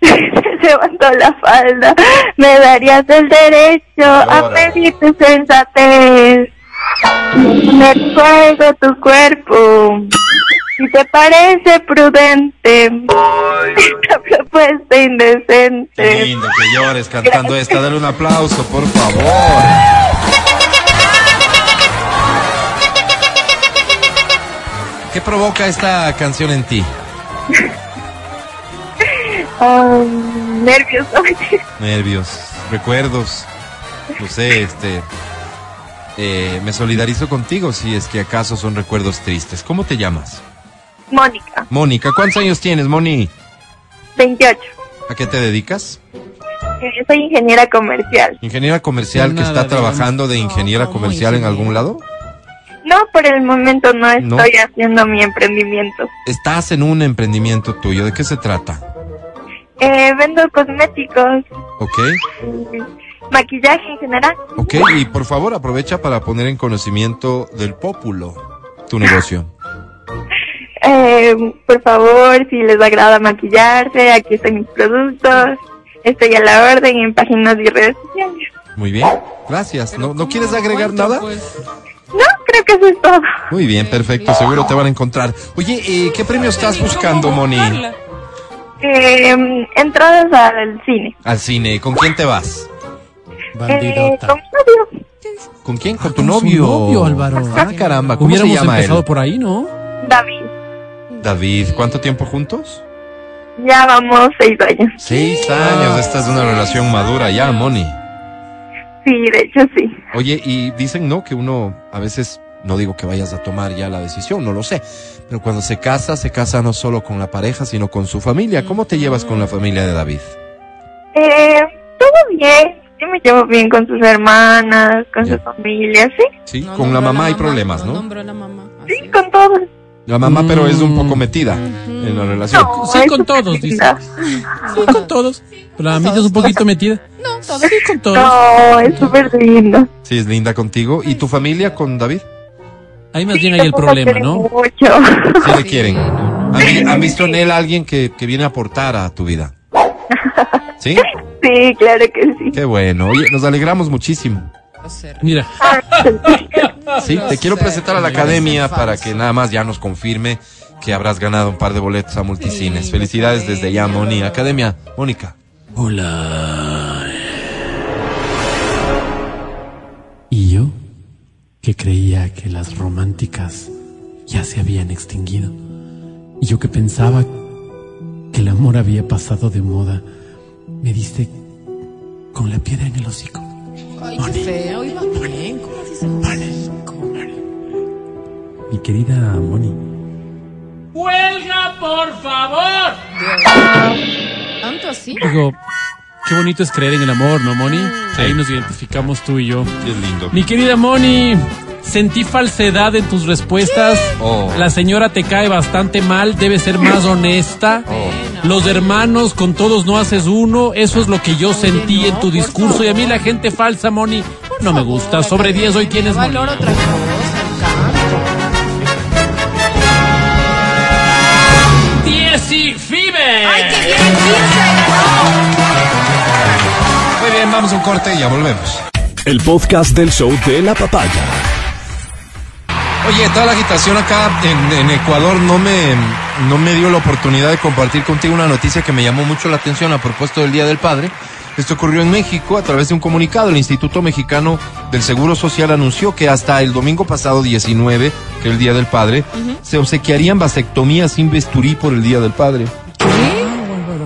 S9: [LAUGHS] Levantó la falda, me darías el derecho a pedir tu sensatez. Me tu cuerpo. Si te parece prudente, [LAUGHS] esta propuesta
S2: Qué
S9: indecente.
S2: lindo que llores cantando esta. Dale un aplauso, por favor. ¿Qué provoca esta canción en ti?
S9: Ay, nervios. [LAUGHS]
S2: Nervios, recuerdos. No sé, este. Eh, me solidarizo contigo si es que acaso son recuerdos tristes. ¿Cómo te llamas?
S9: Mónica,
S2: Mónica, ¿cuántos años tienes, Moni?
S9: 28.
S2: ¿A qué te dedicas?
S9: Eh, soy ingeniera comercial.
S2: ¿Ingeniera comercial que está trabajando de ingeniera
S4: ¿cómo
S2: comercial en algún lado?
S9: No, por el momento no estoy
S2: No.
S9: haciendo mi emprendimiento.
S2: Estás en un emprendimiento tuyo. ¿De qué se trata?
S9: Eh, vendo cosméticos,
S2: ¿Ok?
S9: Maquillaje en general.
S2: Ok, y por favor aprovecha para poner en conocimiento del pópulo tu negocio. [LAUGHS]
S9: Eh, por favor, si les agrada maquillarse, aquí están mis productos. Estoy a la orden en páginas y redes sociales.
S2: Muy bien, gracias. ¿No, ¿no quieres agregar nada?
S4: Pues,
S9: No, creo que eso es todo.
S2: Muy bien, perfecto, seguro te van a encontrar. Oye, eh, ¿qué premio estás buscando, Moni?
S9: Eh, entradas al cine.
S2: Al cine, ¿con quién te vas?
S9: Eh, con mi novio,
S2: ¿Con quién? Con tu
S3: Con su
S2: novio.
S3: novio, Álvaro.
S2: Ah, caramba, ¿cómo se
S3: Hubiéramos
S2: llama
S3: empezado
S2: él?
S3: por ahí, ¿no?
S9: David.
S2: David, ¿cuánto tiempo juntos?
S9: Ya vamos seis años.
S2: Seis años, esta es una relación madura ya, Moni.
S9: Sí, de hecho sí.
S2: Oye, y dicen, ¿no? Que uno a veces, no digo que vayas a tomar ya la decisión, no lo sé, pero cuando se casa, se casa no solo con la pareja, sino con su familia. ¿Cómo te llevas con la familia de David?
S9: Eh, todo bien. Yo me llevo bien con sus hermanas, con
S2: Ya.
S9: su familia, sí.
S2: Sí,
S4: no
S2: con la mamá hay
S4: mamá,
S2: problemas, ¿no?
S4: nombró la mamá.
S9: Sí, con todos.
S2: La mamá, pero es un
S3: Mm.
S2: poco metida en la relación.
S9: No,
S3: Sí,
S9: es
S3: con todos, dice.
S9: linda.
S3: Sí, con todos. Pero la mitad es un poquito [LAUGHS] metida.
S4: No, todo.
S3: Sí, con todos.
S9: No, es súper lindo.
S2: Sí, es linda contigo. ¿Y tu familia con David?
S3: Ahí más bien hay el
S9: Todos
S3: problema, ¿no?
S9: Mucho.
S2: Sí le quieren. ¿Han, han visto en él a alguien que, que viene a aportar a tu vida? [LAUGHS] ¿Sí?
S9: Sí, claro que sí.
S2: Qué bueno. Oye, nos alegramos muchísimo.
S3: Mira,
S2: Sí, te quiero presentar a la academia para que nada más ya nos confirme que habrás ganado un par de boletos a multicines. Felicidades desde ya, Moni. Academia, Mónica.
S3: Hola. Y yo, que creía que las románticas ya se habían extinguido. Y yo que pensaba que el amor había pasado de moda, me diste con la piedra en el hocico.
S4: Ay, qué feo. Iba bien. ¿Cómo
S3: Moni. Mi querida Moni.
S4: ¿Tanto así?
S3: Digo, qué bonito es creer en el amor, ¿no, Moni? Ahí nos identificamos tú y yo.
S2: Qué lindo.
S3: Mi querida Moni, sentí falsedad en tus respuestas.
S2: Oh.
S3: La señora te cae bastante mal, debe ser más honesta. Los hermanos, con todos no haces uno. Eso es lo que yo sentí
S4: no,
S3: en tu discurso. Y a mí la gente falsa, Moni, no me gusta. Sobre 10 hoy tienes Moni.
S4: valor otra cosa, el canto.
S3: 10 y FIBE.
S4: ¡Ay, qué bien! Fíjense.
S2: Muy bien, vamos a un corte y ya volvemos.
S1: El podcast del show de la papaya.
S2: Oye, toda la agitación acá en, en Ecuador no me, no me dio la oportunidad de compartir contigo una noticia que me llamó mucho la atención a propósito del Día del Padre. Esto ocurrió en México a través de un comunicado. El Instituto Mexicano del Seguro Social anunció que hasta el domingo pasado 19, que es el Día del Padre, se obsequiarían vasectomías sin bisturí por el Día del Padre.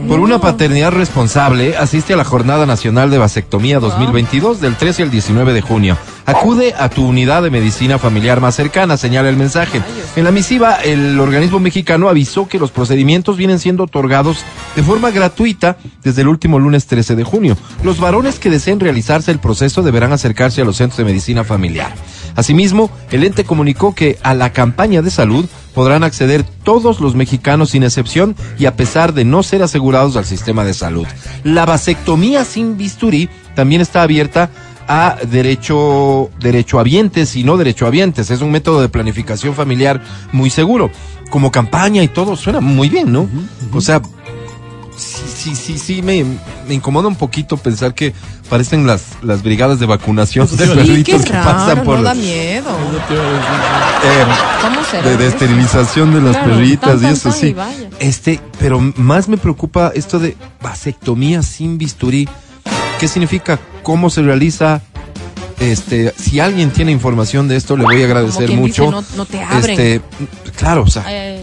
S2: Por una paternidad responsable, asiste a la Jornada Nacional de Vasectomía 2022 del 13 al 19 de junio. Acude a tu unidad de medicina familiar más cercana, señala el mensaje. En la misiva, el organismo mexicano avisó que los procedimientos vienen siendo otorgados de forma gratuita desde el último lunes 13 de junio. Los varones que deseen realizarse el proceso deberán acercarse a los centros de medicina familiar. Asimismo, el ente comunicó que a la campaña de salud podrán acceder todos los mexicanos sin excepción y a pesar de no ser asegurados al sistema de salud. La vasectomía sin bisturí también está abierta a derecho derechohabientes y no derechohabientes. Es un método de planificación familiar muy seguro. Como campaña y todo suena muy bien, ¿no? O sea, sí, sí, sí, sí, me, me incomoda un poquito pensar que parecen las, las brigadas de vacunación de
S4: Sí, [LAUGHS]
S2: perritos que pasan por
S4: no da miedo.
S2: eh,
S4: ¿Cómo será?
S2: de, de esterilización de las
S4: Claro,
S2: perritas
S4: tan,
S2: y eso
S4: tan,
S2: sí.
S4: y.
S2: Este, pero más me preocupa esto de vasectomía sin bisturí. ¿Qué significa? ¿Cómo se realiza? Este, si alguien tiene información de esto, le voy a agradecer mucho.
S4: dice, no- no te abren.
S2: Este, claro, o sea,
S4: Eh,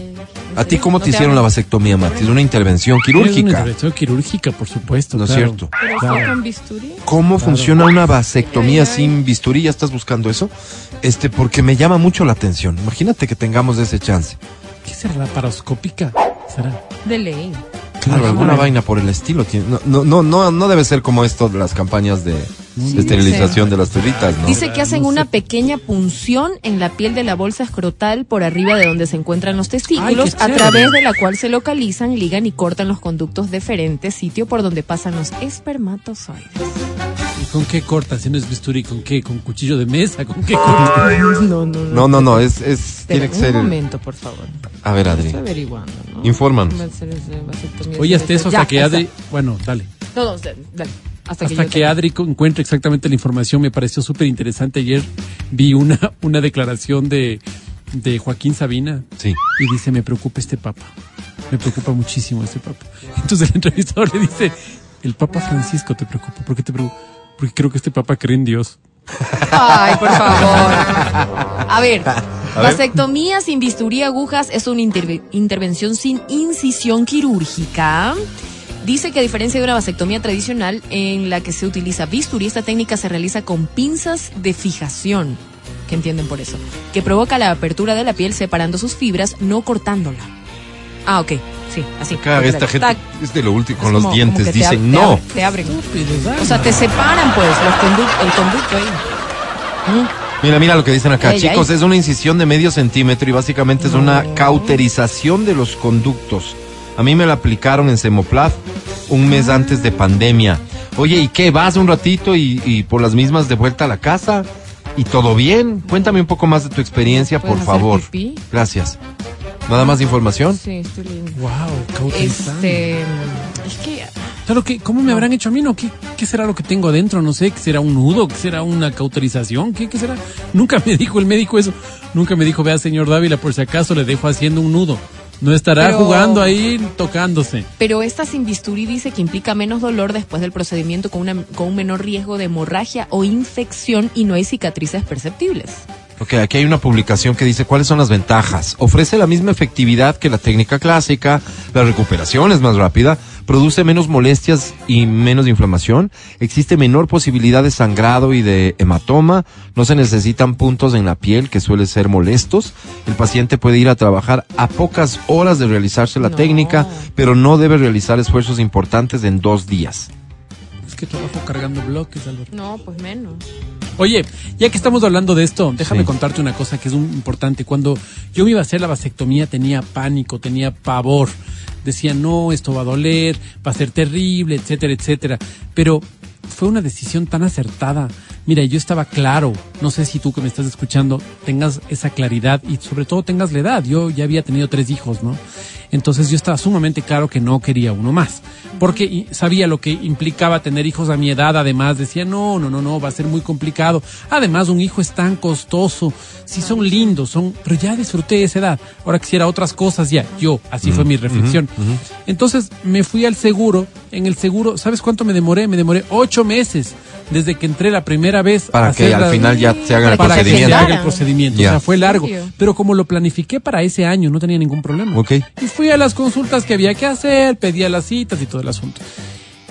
S2: ¿a ti cómo
S4: no
S2: te hicieron la vasectomía, Mati? ¿De una intervención
S3: Es una
S2: quirúrgica?
S3: intervención quirúrgica, por supuesto.
S2: No es
S3: claro.
S2: cierto.
S4: Pero
S3: Claro.
S4: fue con bisturí.
S2: ¿Cómo funciona una vasectomía sin bisturí? ¿Ya estás buscando eso? Este, porque me llama mucho la atención. Imagínate que tengamos ese chance.
S3: ¿Qué será la paroscópica? ¿Será?
S4: De ley.
S2: Claro, alguna vaina por el estilo. tiene- No, no, no, no, no debe ser como esto de las campañas de, de esterilización de las perritas, ¿no?
S4: Dice que hacen una pequeña punción en la piel de la bolsa escrotal por arriba de donde se encuentran los testículos,
S3: Ay,
S4: a través de la cual se localizan, ligan y cortan los conductos deferentes, sitio por donde pasan los espermatozoides.
S3: ¿Y con qué cortas? Si no es bisturí, ¿con qué? ¿Con cuchillo de mesa? ¿Con qué cortas?
S4: No, no,
S2: No, no, no, es, es
S4: Espera,
S2: tiene que ser.
S4: un momento, por favor.
S2: A ver, Adri.
S4: Estoy averiguando, ¿no?
S2: Infórmanos.
S3: Oye, hasta eso,
S4: Ya,
S3: hasta que Adri... Bueno, dale.
S4: No, no, dale. Hasta,
S3: que
S4: te-
S3: Adri encuentre exactamente la información, me pareció súper interesante. Ayer vi una, una declaración de, de Joaquín Sabina
S2: Sí.
S3: y dice, me preocupa este papa. Me preocupa muchísimo este papa. Entonces el entrevistador le dice, el papa Francisco te preocupa. ¿Por qué te preocupa? Porque creo que este papa cree en Dios.
S4: Ay, por [LAUGHS] favor. [LAUGHS] A ver, vasectomía sin bisturí agujas es una interve- intervención sin incisión quirúrgica. Dice que a diferencia de una vasectomía tradicional en la que se utiliza bisturí, esta técnica se realiza con pinzas de fijación. ¿Qué entienden por eso? Que provoca la apertura de la piel separando sus fibras, no cortándola. Ah, ok. Sí, así.
S2: Acá esta gente
S4: Tac.
S2: es de lo último, con los
S4: como-
S2: dientes.
S4: te ab-
S2: Dicen
S4: te
S2: no.
S4: Te abren. O sea, te separan pues los conduc- el conducto ahí.
S2: Mira, mira lo que dicen acá,
S4: Ay,
S2: chicos.
S4: ay.
S2: Es una incisión de medio centímetro y básicamente es una cauterización de los conductos. A mí me la aplicaron en Semoplaf un
S4: Ah.
S2: mes antes de pandemia. Oye, ¿y qué? ¿Vas un ratito y, y por las mismas de vuelta a la casa? ¿Y todo bien? Cuéntame un poco más de tu experiencia, por
S4: ¿Puedes hacer
S2: favor.
S4: pipí?
S2: Gracias. ¿Nada más información?
S4: Sí, estoy leyendo.
S3: Wow, cauterizando.
S4: Este, es que
S3: Claro, ¿qué, ¿cómo me habrán hecho a mí? No? ¿Qué, ¿Qué será lo que tengo adentro? No sé, ¿qué será un nudo? ¿Qué será una cauterización? ¿Qué, ¿Qué será? Nunca me dijo el médico eso. Nunca me dijo, vea, señor Dávila, por si acaso le dejo haciendo un nudo. No estará
S4: Pero-
S3: jugando ahí, tocándose.
S4: Pero esta sin bisturí dice que implica menos dolor después del procedimiento con, una, con un menor riesgo de hemorragia o infección y no hay cicatrices perceptibles.
S2: Ok, aquí hay una publicación que dice cuáles son las ventajas. Ofrece la misma efectividad que la técnica clásica, la recuperación es más rápida, produce menos molestias y menos inflamación, existe menor posibilidad de sangrado y de hematoma, no se necesitan puntos en la piel que suelen ser molestos, el paciente puede ir a trabajar a pocas horas de realizarse la
S4: No.
S2: técnica, pero no debe realizar esfuerzos importantes en dos días.
S3: Es que trabajo cargando bloques, Álvaro.
S4: No, pues menos.
S3: Oye, ya que estamos hablando de esto, déjame
S2: Sí.
S3: contarte una cosa que es un- importante. Cuando yo me iba a hacer la vasectomía tenía pánico, tenía pavor. Decía, no, esto va a doler, va a ser terrible, etcétera, etcétera. Pero fue una decisión tan acertada. Mira, yo estaba claro, no sé si tú que me estás escuchando tengas esa claridad y sobre todo tengas la edad. Yo ya había tenido tres hijos, ¿no? Entonces yo estaba sumamente claro que no quería uno más, porque sabía lo que implicaba tener hijos a mi edad, además decía, no, no, no, no, va a ser muy complicado. Además, un hijo es tan costoso, si son lindos, son, pero ya disfruté esa edad, ahora quisiera otras cosas ya, yo, así fue mi reflexión. Entonces me fui al seguro, en el seguro, ¿sabes cuánto me demoré? Me demoré ocho meses desde que entré la primera vez.
S2: Para que al
S3: la-
S2: final ya se haga el
S3: para que se
S2: procedimiento.
S3: haga el procedimiento.
S2: Ya.
S3: O sea, fue largo. Pero como lo planifiqué para ese año, no tenía ningún problema.
S2: Ok.
S3: Y fui a las consultas que había que hacer, pedía las citas y todo el asunto.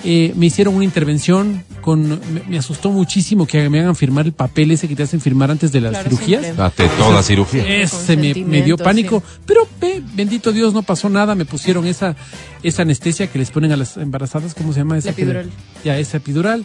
S3: Eh, me hicieron una intervención con. Me, me asustó muchísimo que me hagan firmar el papel ese que te hacen firmar antes de las
S4: Claro,
S3: cirugías.
S2: Date toda cirugía.
S3: Ese me, me dio pánico,
S4: sí.
S3: pero bendito Dios, no pasó nada. Me pusieron esa, esa anestesia que les ponen a las embarazadas, ¿cómo se llama? Esa
S4: La
S3: que-
S4: epidural.
S3: ya, esa epidural.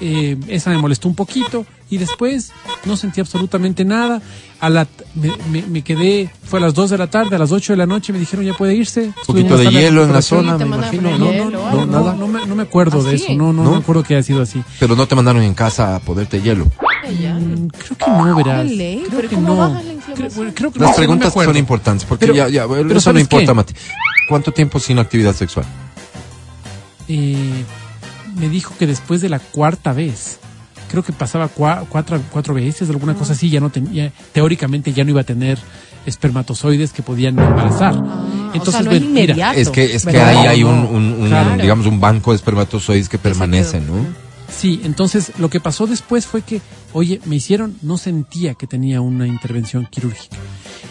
S3: Eh, esa me molestó un poquito y después no sentí absolutamente nada. A la, me, me- me quedé, fue a las 2 de la tarde, a las 8 de la noche me dijeron ya puede irse.
S2: Un poquito de hielo en la zona, me imagino. No,
S4: hielo,
S2: no, no, nada.
S3: No, me, no me acuerdo
S4: ¿Ah,
S3: de
S4: sí?
S3: eso, no, no,
S2: ¿No?
S3: me acuerdo que haya sido así.
S2: Pero no te mandaron en casa a poderte hielo.
S3: Mm, creo que no, verás.
S4: Dale,
S3: Creo
S4: pero
S3: que
S4: ¿cómo
S3: no. Creo, creo que
S2: Las
S3: no, no
S2: preguntas
S3: acuerdo.
S2: son importantes porque
S3: Pero-
S2: ya, ya,
S3: pero
S2: eso no
S3: ¿sabes
S2: importa,
S3: qué?
S2: Mati. ¿Cuánto tiempo sin actividad sexual?
S3: eh, me dijo que después de la cuarta vez, creo que pasaba cua- cuatro, cuatro veces, alguna cosa así, ya no tenía, teóricamente ya no iba a tener espermatozoides que podían embarazar. Entonces,
S4: Ah, o sea, no es
S3: mira.
S2: Es que, es que ahí hay un, un- un,
S3: claro.
S2: digamos, un banco de espermatozoides que permanecen, ¿no?
S3: Sí, entonces lo que pasó después fue que, oye, me hicieron, no sentía que tenía una intervención quirúrgica.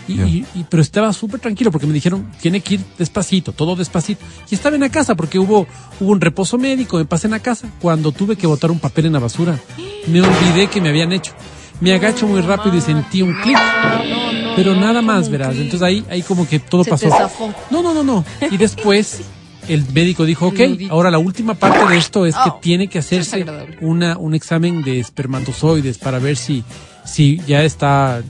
S3: Y, y- y- pero estaba súper tranquilo porque me dijeron, tiene que ir despacito, todo despacito. Y estaba en la casa porque hubo, hubo un reposo médico, me pasé en la casa. Cuando tuve que botar un papel en la basura, me olvidé que me habían hecho. Me agacho muy rápido y sentí un clic. Pero nada más, verás. Entonces ahí, ahí como que todo
S4: Se
S3: pasó.
S4: te zafó.
S3: No, no, no, no. Y después el médico dijo, ok, ahora la última parte de esto es que
S4: Oh,
S3: tiene que hacerse una, un examen de espermatozoides para ver si, si ya está,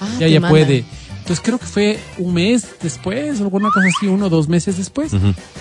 S4: Ah,
S3: ya, ya
S4: mandan.
S3: puede. Entonces creo que fue un mes después, alguna cosa así, uno o dos meses después.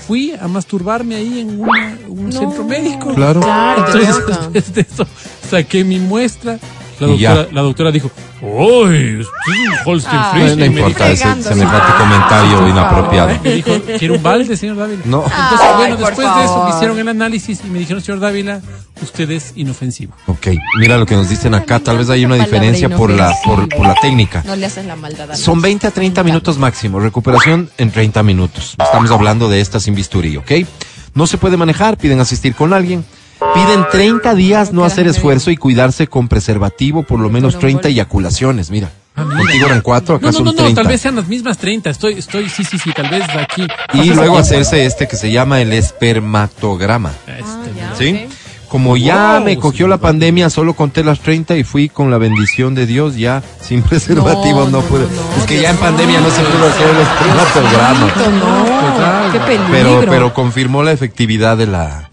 S3: Fui a masturbarme ahí en una- un
S4: No.
S3: centro médico.
S2: Claro.
S4: Claro,
S3: Entonces, después de eso, saqué mi muestra. La doctora, la doctora dijo, ¡Uy! Usted es un Holstein Friesian",
S2: No importa ese semejante
S5: Ah,
S2: comentario inapropiado.
S3: me dijo, ¿quiere un balde, señor Dávila?
S2: No.
S3: Entonces, bueno, después de eso me hicieron el análisis y me dijeron, señor Dávila, usted es inofensivo.
S2: Ok, mira lo que nos dicen acá. Tal vez hay una diferencia por la, por, por la técnica.
S4: No le haces la maldad a
S2: Son
S4: nadie.
S2: 20 a 30 minutos máximo. Recuperación en 30 minutos. Estamos hablando de esta sin bisturí, ¿ok? No se puede manejar, piden asistir con alguien. Piden 30 días no hacer esfuerzo y cuidarse con preservativo, por lo menos 30 eyaculaciones. Mira, contigo eran 4, acá
S3: No, no,
S2: son
S3: no, no,
S2: 30.
S3: tal vez sean las mismas 30. Estoy, estoy, sí, sí, sí, tal vez de aquí.
S2: Y luego hacerse este que se llama el espermatograma.
S3: Este,
S2: ¿Sí? Como ya me cogió
S3: sí,
S2: la pandemia, solo conté las 30 y fui con la bendición de Dios, ya sin [LAUGHS] preservativo no,
S4: no,
S2: pude.
S4: no,
S2: es que ya en pandemia no se pudo hacer
S4: qué peligro.
S2: Pero, pero confirmó la efectividad de la,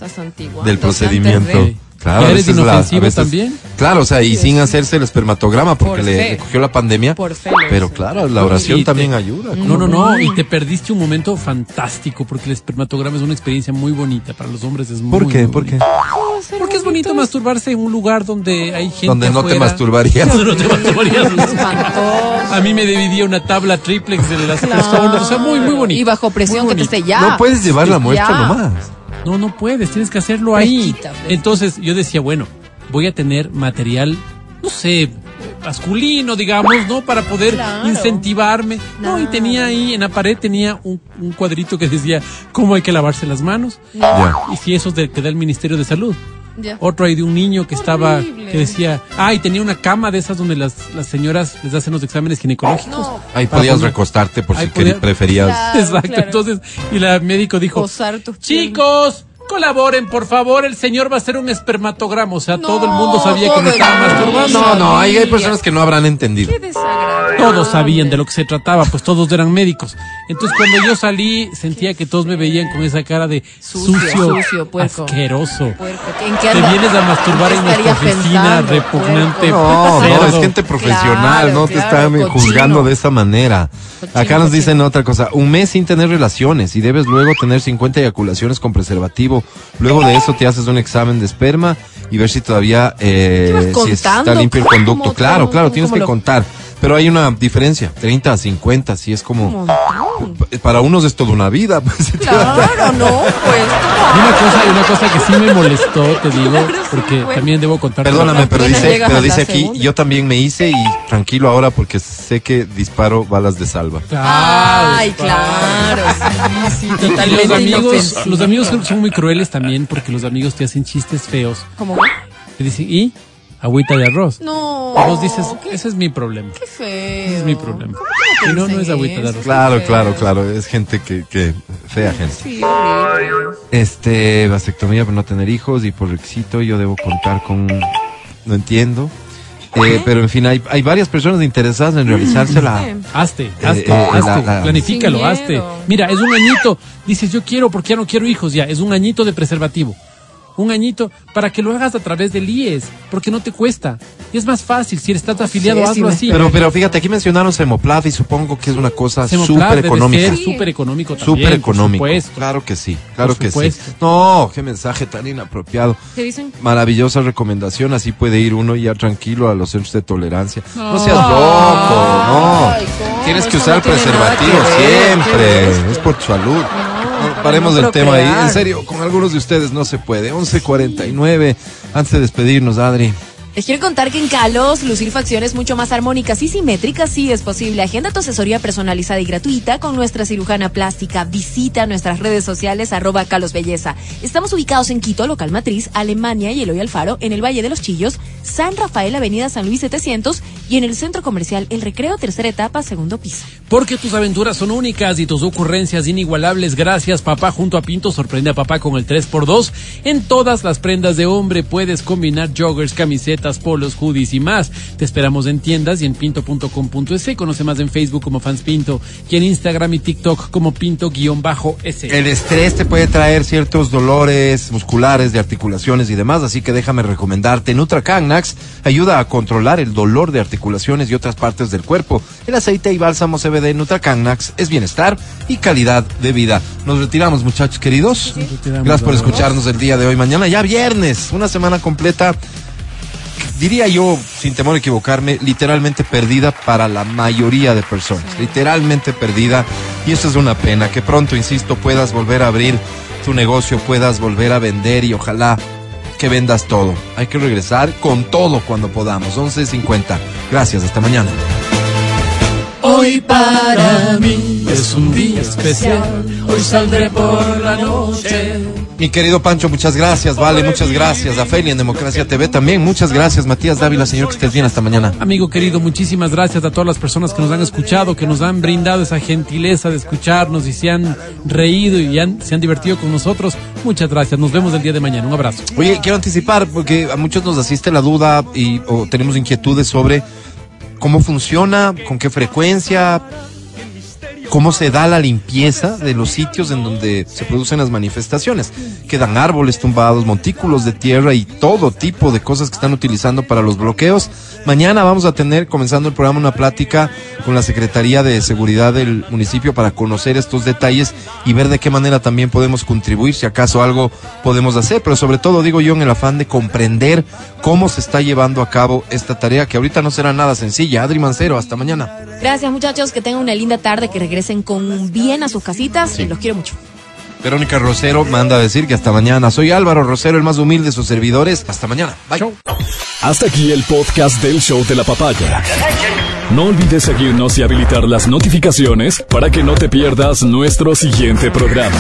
S2: del
S4: Los
S2: procedimiento. Claro,
S3: ¿Ya
S2: a
S3: eres
S2: veces la-
S3: inofensivo
S2: veces-
S3: también?
S2: Claro, o sea, y sin hacerse el espermatograma porque
S4: Por
S2: le, le cogió la pandemia.
S4: Por fe
S2: pero claro, la oración
S3: te-
S2: también ayuda.
S3: No, no, no, y te perdiste un momento fantástico porque el espermatograma es una experiencia muy bonita para los hombres. Es
S2: ¿Por
S3: muy,
S2: qué?
S3: muy
S2: ¿Por qué?
S3: Porque es bonito masturbarse en un lugar donde hay gente
S2: Donde no te
S3: afuera.
S2: masturbarías.
S3: Donde no te [LAUGHS] masturbarías. A mí me dividía una tabla triplex de las personas. O sea, muy, muy bonito.
S4: Y bajo presión que te esté ya.
S2: No puedes llevar la muestra
S4: Ya.
S2: nomás.
S3: No, no puedes, tienes que hacerlo ahí.
S4: Fresquita, fresquita.
S3: Entonces yo decía, bueno, voy a tener material, no sé, masculino, digamos, ¿no? Para poder
S4: Claro.
S3: incentivarme. No, y tenía ahí en la pared, tenía un, un cuadrito que decía cómo hay que lavarse las manos.
S2: Ya.
S3: Y si eso es de, que da el Ministerio de Salud.
S4: Ya.
S3: Otro ahí de un niño que estaba,
S4: Horrible.
S3: que decía, ah, y tenía una cama de esas donde las, las señoras les hacen los exámenes ginecológicos.
S4: No.
S2: Ahí podías
S3: poner-
S2: recostarte por
S3: Ahí
S2: si
S3: podía-
S2: preferías.
S4: Claro,
S3: Exacto.
S4: claro.
S3: Entonces, y la médico dijo, chicos, colaboren, por favor, el señor va a hacer un espermatograma. O sea,
S4: No,
S3: todo el mundo sabía que me estaba masturbando.
S2: No, no, ahí hay personas que no habrán entendido.
S4: Qué desagradable.
S3: Todos sabían de lo que se trataba, pues todos eran médicos. Entonces cuando yo salí, sentía que todos me veían con esa cara de
S4: Sucio,
S3: sucio,
S4: sucio, puerco.
S3: asqueroso.
S4: Puerco. ¿En qué
S3: Te vienes a masturbar
S4: ¿Qué
S3: en nuestra oficina,
S4: pensando,
S3: repugnante.
S4: puerco?
S2: No, no, es gente profesional,
S4: Claro,
S2: no te están juzgando de esa manera. Acá nos dicen otra cosa, un mes sin tener relaciones y debes luego tener 50 eyaculaciones con preservativo. Luego de eso te haces un examen de esperma y ver si todavía eh,
S4: ¿Qué vas
S2: si está limpio el
S4: ¿Cómo,
S2: conducto. Claro, claro, tienes que contar. Pero hay una diferencia, 30 a 50, si es como...
S4: Montón.
S2: Para unos es toda una vida. [LAUGHS] Pues,
S4: Claro, no, pues.
S3: Y una cosa, una cosa que sí me molestó, te digo,
S4: Claro,
S3: porque
S4: sí,
S3: también debo contar.
S2: Perdóname, pero dice, pero dice aquí,
S4: segunda.
S2: yo también me hice y tranquilo ahora porque sé que disparo balas de salva.
S4: Ay, claro. Sí, sí, totalmente
S3: los amigos, los amigos son muy crueles también porque los amigos te hacen chistes feos.
S4: ¿Cómo?
S3: Te dicen, ¿y? Agüita de arroz.
S4: No.
S3: Y vos dices, ese es mi problema.
S4: Qué feo.
S3: Ese es mi problema.
S4: ¿Cómo que
S3: Y no, no es agüita de arroz.
S2: Claro, claro, claro. Es gente que, que fea gente.
S4: Sí, horrible.
S2: Este, vasectomía por no tener hijos y por requisito yo debo contar con, no entiendo. Eh, pero en fin, hay, hay varias personas interesadas en realizársela.
S3: Hazte,
S2: Eh,
S3: hazte,
S2: eh,
S3: hazte,
S2: la- la-
S3: planifícalo, hazte. Mira, es un añito. Dices, yo quiero porque ya no quiero hijos, ya. Es un añito de preservativo. Un añito para que lo hagas a través del IES, porque no te cuesta. Y es más fácil, si estás afiliado,
S4: sí,
S3: hazlo así.
S2: Pero, pero fíjate, aquí mencionaron Semoplad y supongo que es una cosa súper
S3: debe
S2: económica.
S3: ser súper económico también.
S2: Súper
S3: por
S2: económico.
S3: supuesto.
S2: Claro que sí, claro
S3: Por
S2: que sí. No, qué mensaje tan inapropiado.
S4: ¿Qué dicen?
S2: Maravillosa recomendación, así puede ir uno ya tranquilo a los centros de tolerancia. No,
S3: No.
S2: seas loco, no. Tienes que usar
S4: no
S2: preservativo
S4: que ver,
S2: siempre, es por tu salud. No, paremos del tema ahí. En serio, con algunos de ustedes no se puede. 11.49. Antes de despedirnos, Adri.
S4: Les quiero contar que en Calos, lucir facciones mucho más armónicas y simétricas sí es posible. Agenda tu asesoría personalizada y gratuita con nuestra cirujana plástica. Visita nuestras redes sociales arroba Calos Belleza. Estamos ubicados en Quito, local matriz, Alemania y Eloy Alfaro, en el Valle de los Chillos, San Rafael, Avenida San Luis 700 y en el centro comercial El Recreo, tercera etapa, segundo piso.
S3: Porque tus aventuras son únicas y tus ocurrencias inigualables. Gracias, papá. Junto a Pinto sorprende a papá con el 3x2. En todas las prendas de hombre puedes combinar joggers, camisetas, polos, hoodies y más. Te esperamos en tiendas y en pinto.com.es. Conoce más en Facebook como Fans Pinto y en Instagram y TikTok como Pinto-S.
S2: El estrés te puede traer ciertos dolores musculares, de articulaciones y demás, así que déjame recomendarte Nutracagnax ayuda a controlar el dolor de articulaciones y otras partes del cuerpo. El aceite y bálsamo CBD Nutracagnax es bienestar y calidad de vida. Nos retiramos, muchachos queridos.
S3: retiramos,
S2: Gracias por escucharnos el día de hoy. Mañana ya viernes, una semana completa diría yo, sin temor a equivocarme, literalmente perdida para la mayoría de personas. Literalmente perdida. Y eso es una pena. Que pronto, insisto, puedas volver a abrir tu negocio, puedas volver a vender y ojalá que vendas todo. Hay que regresar con todo cuando podamos. 11.50. Gracias, hasta mañana.
S10: Hoy para mí es un día especial. Hoy saldré por la noche.
S2: Mi querido Pancho, muchas gracias, vale, muchas gracias. A Feli en Democracia TV también, muchas gracias. Matías Dávila, señor, que estés bien, hasta mañana.
S3: Amigo querido, muchísimas gracias a todas las personas que nos han escuchado, que nos han brindado esa gentileza de escucharnos y se han reído y han- se han divertido con nosotros. Muchas gracias. Nos vemos el día de mañana. Un abrazo.
S2: Oye, quiero anticipar, porque a muchos nos asiste la duda y o tenemos inquietudes sobre cómo funciona, con qué frecuencia, cómo se da la limpieza de los sitios en donde se producen las manifestaciones. Quedan árboles tumbados, montículos de tierra y todo tipo de cosas que están utilizando para los bloqueos. Mañana vamos a tener, comenzando el programa, una plática con la Secretaría de Seguridad del municipio para conocer estos detalles y ver de qué manera también podemos contribuir, si acaso algo podemos hacer, pero sobre todo digo yo en el afán de comprender cómo se está llevando a cabo esta tarea que ahorita no será nada sencilla. Adri Mancero, hasta mañana.
S4: Gracias, muchachos. Que tengan una linda tarde, con bien a sus casitas y los quiero mucho.
S2: Verónica Rosero manda a decir que hasta mañana. Soy Álvaro Rosero, el más humilde de sus servidores. Hasta mañana. Bye.
S1: Hasta aquí el podcast del show de la papaya. No olvides seguirnos y habilitar las notificaciones para que no te pierdas nuestro siguiente programa.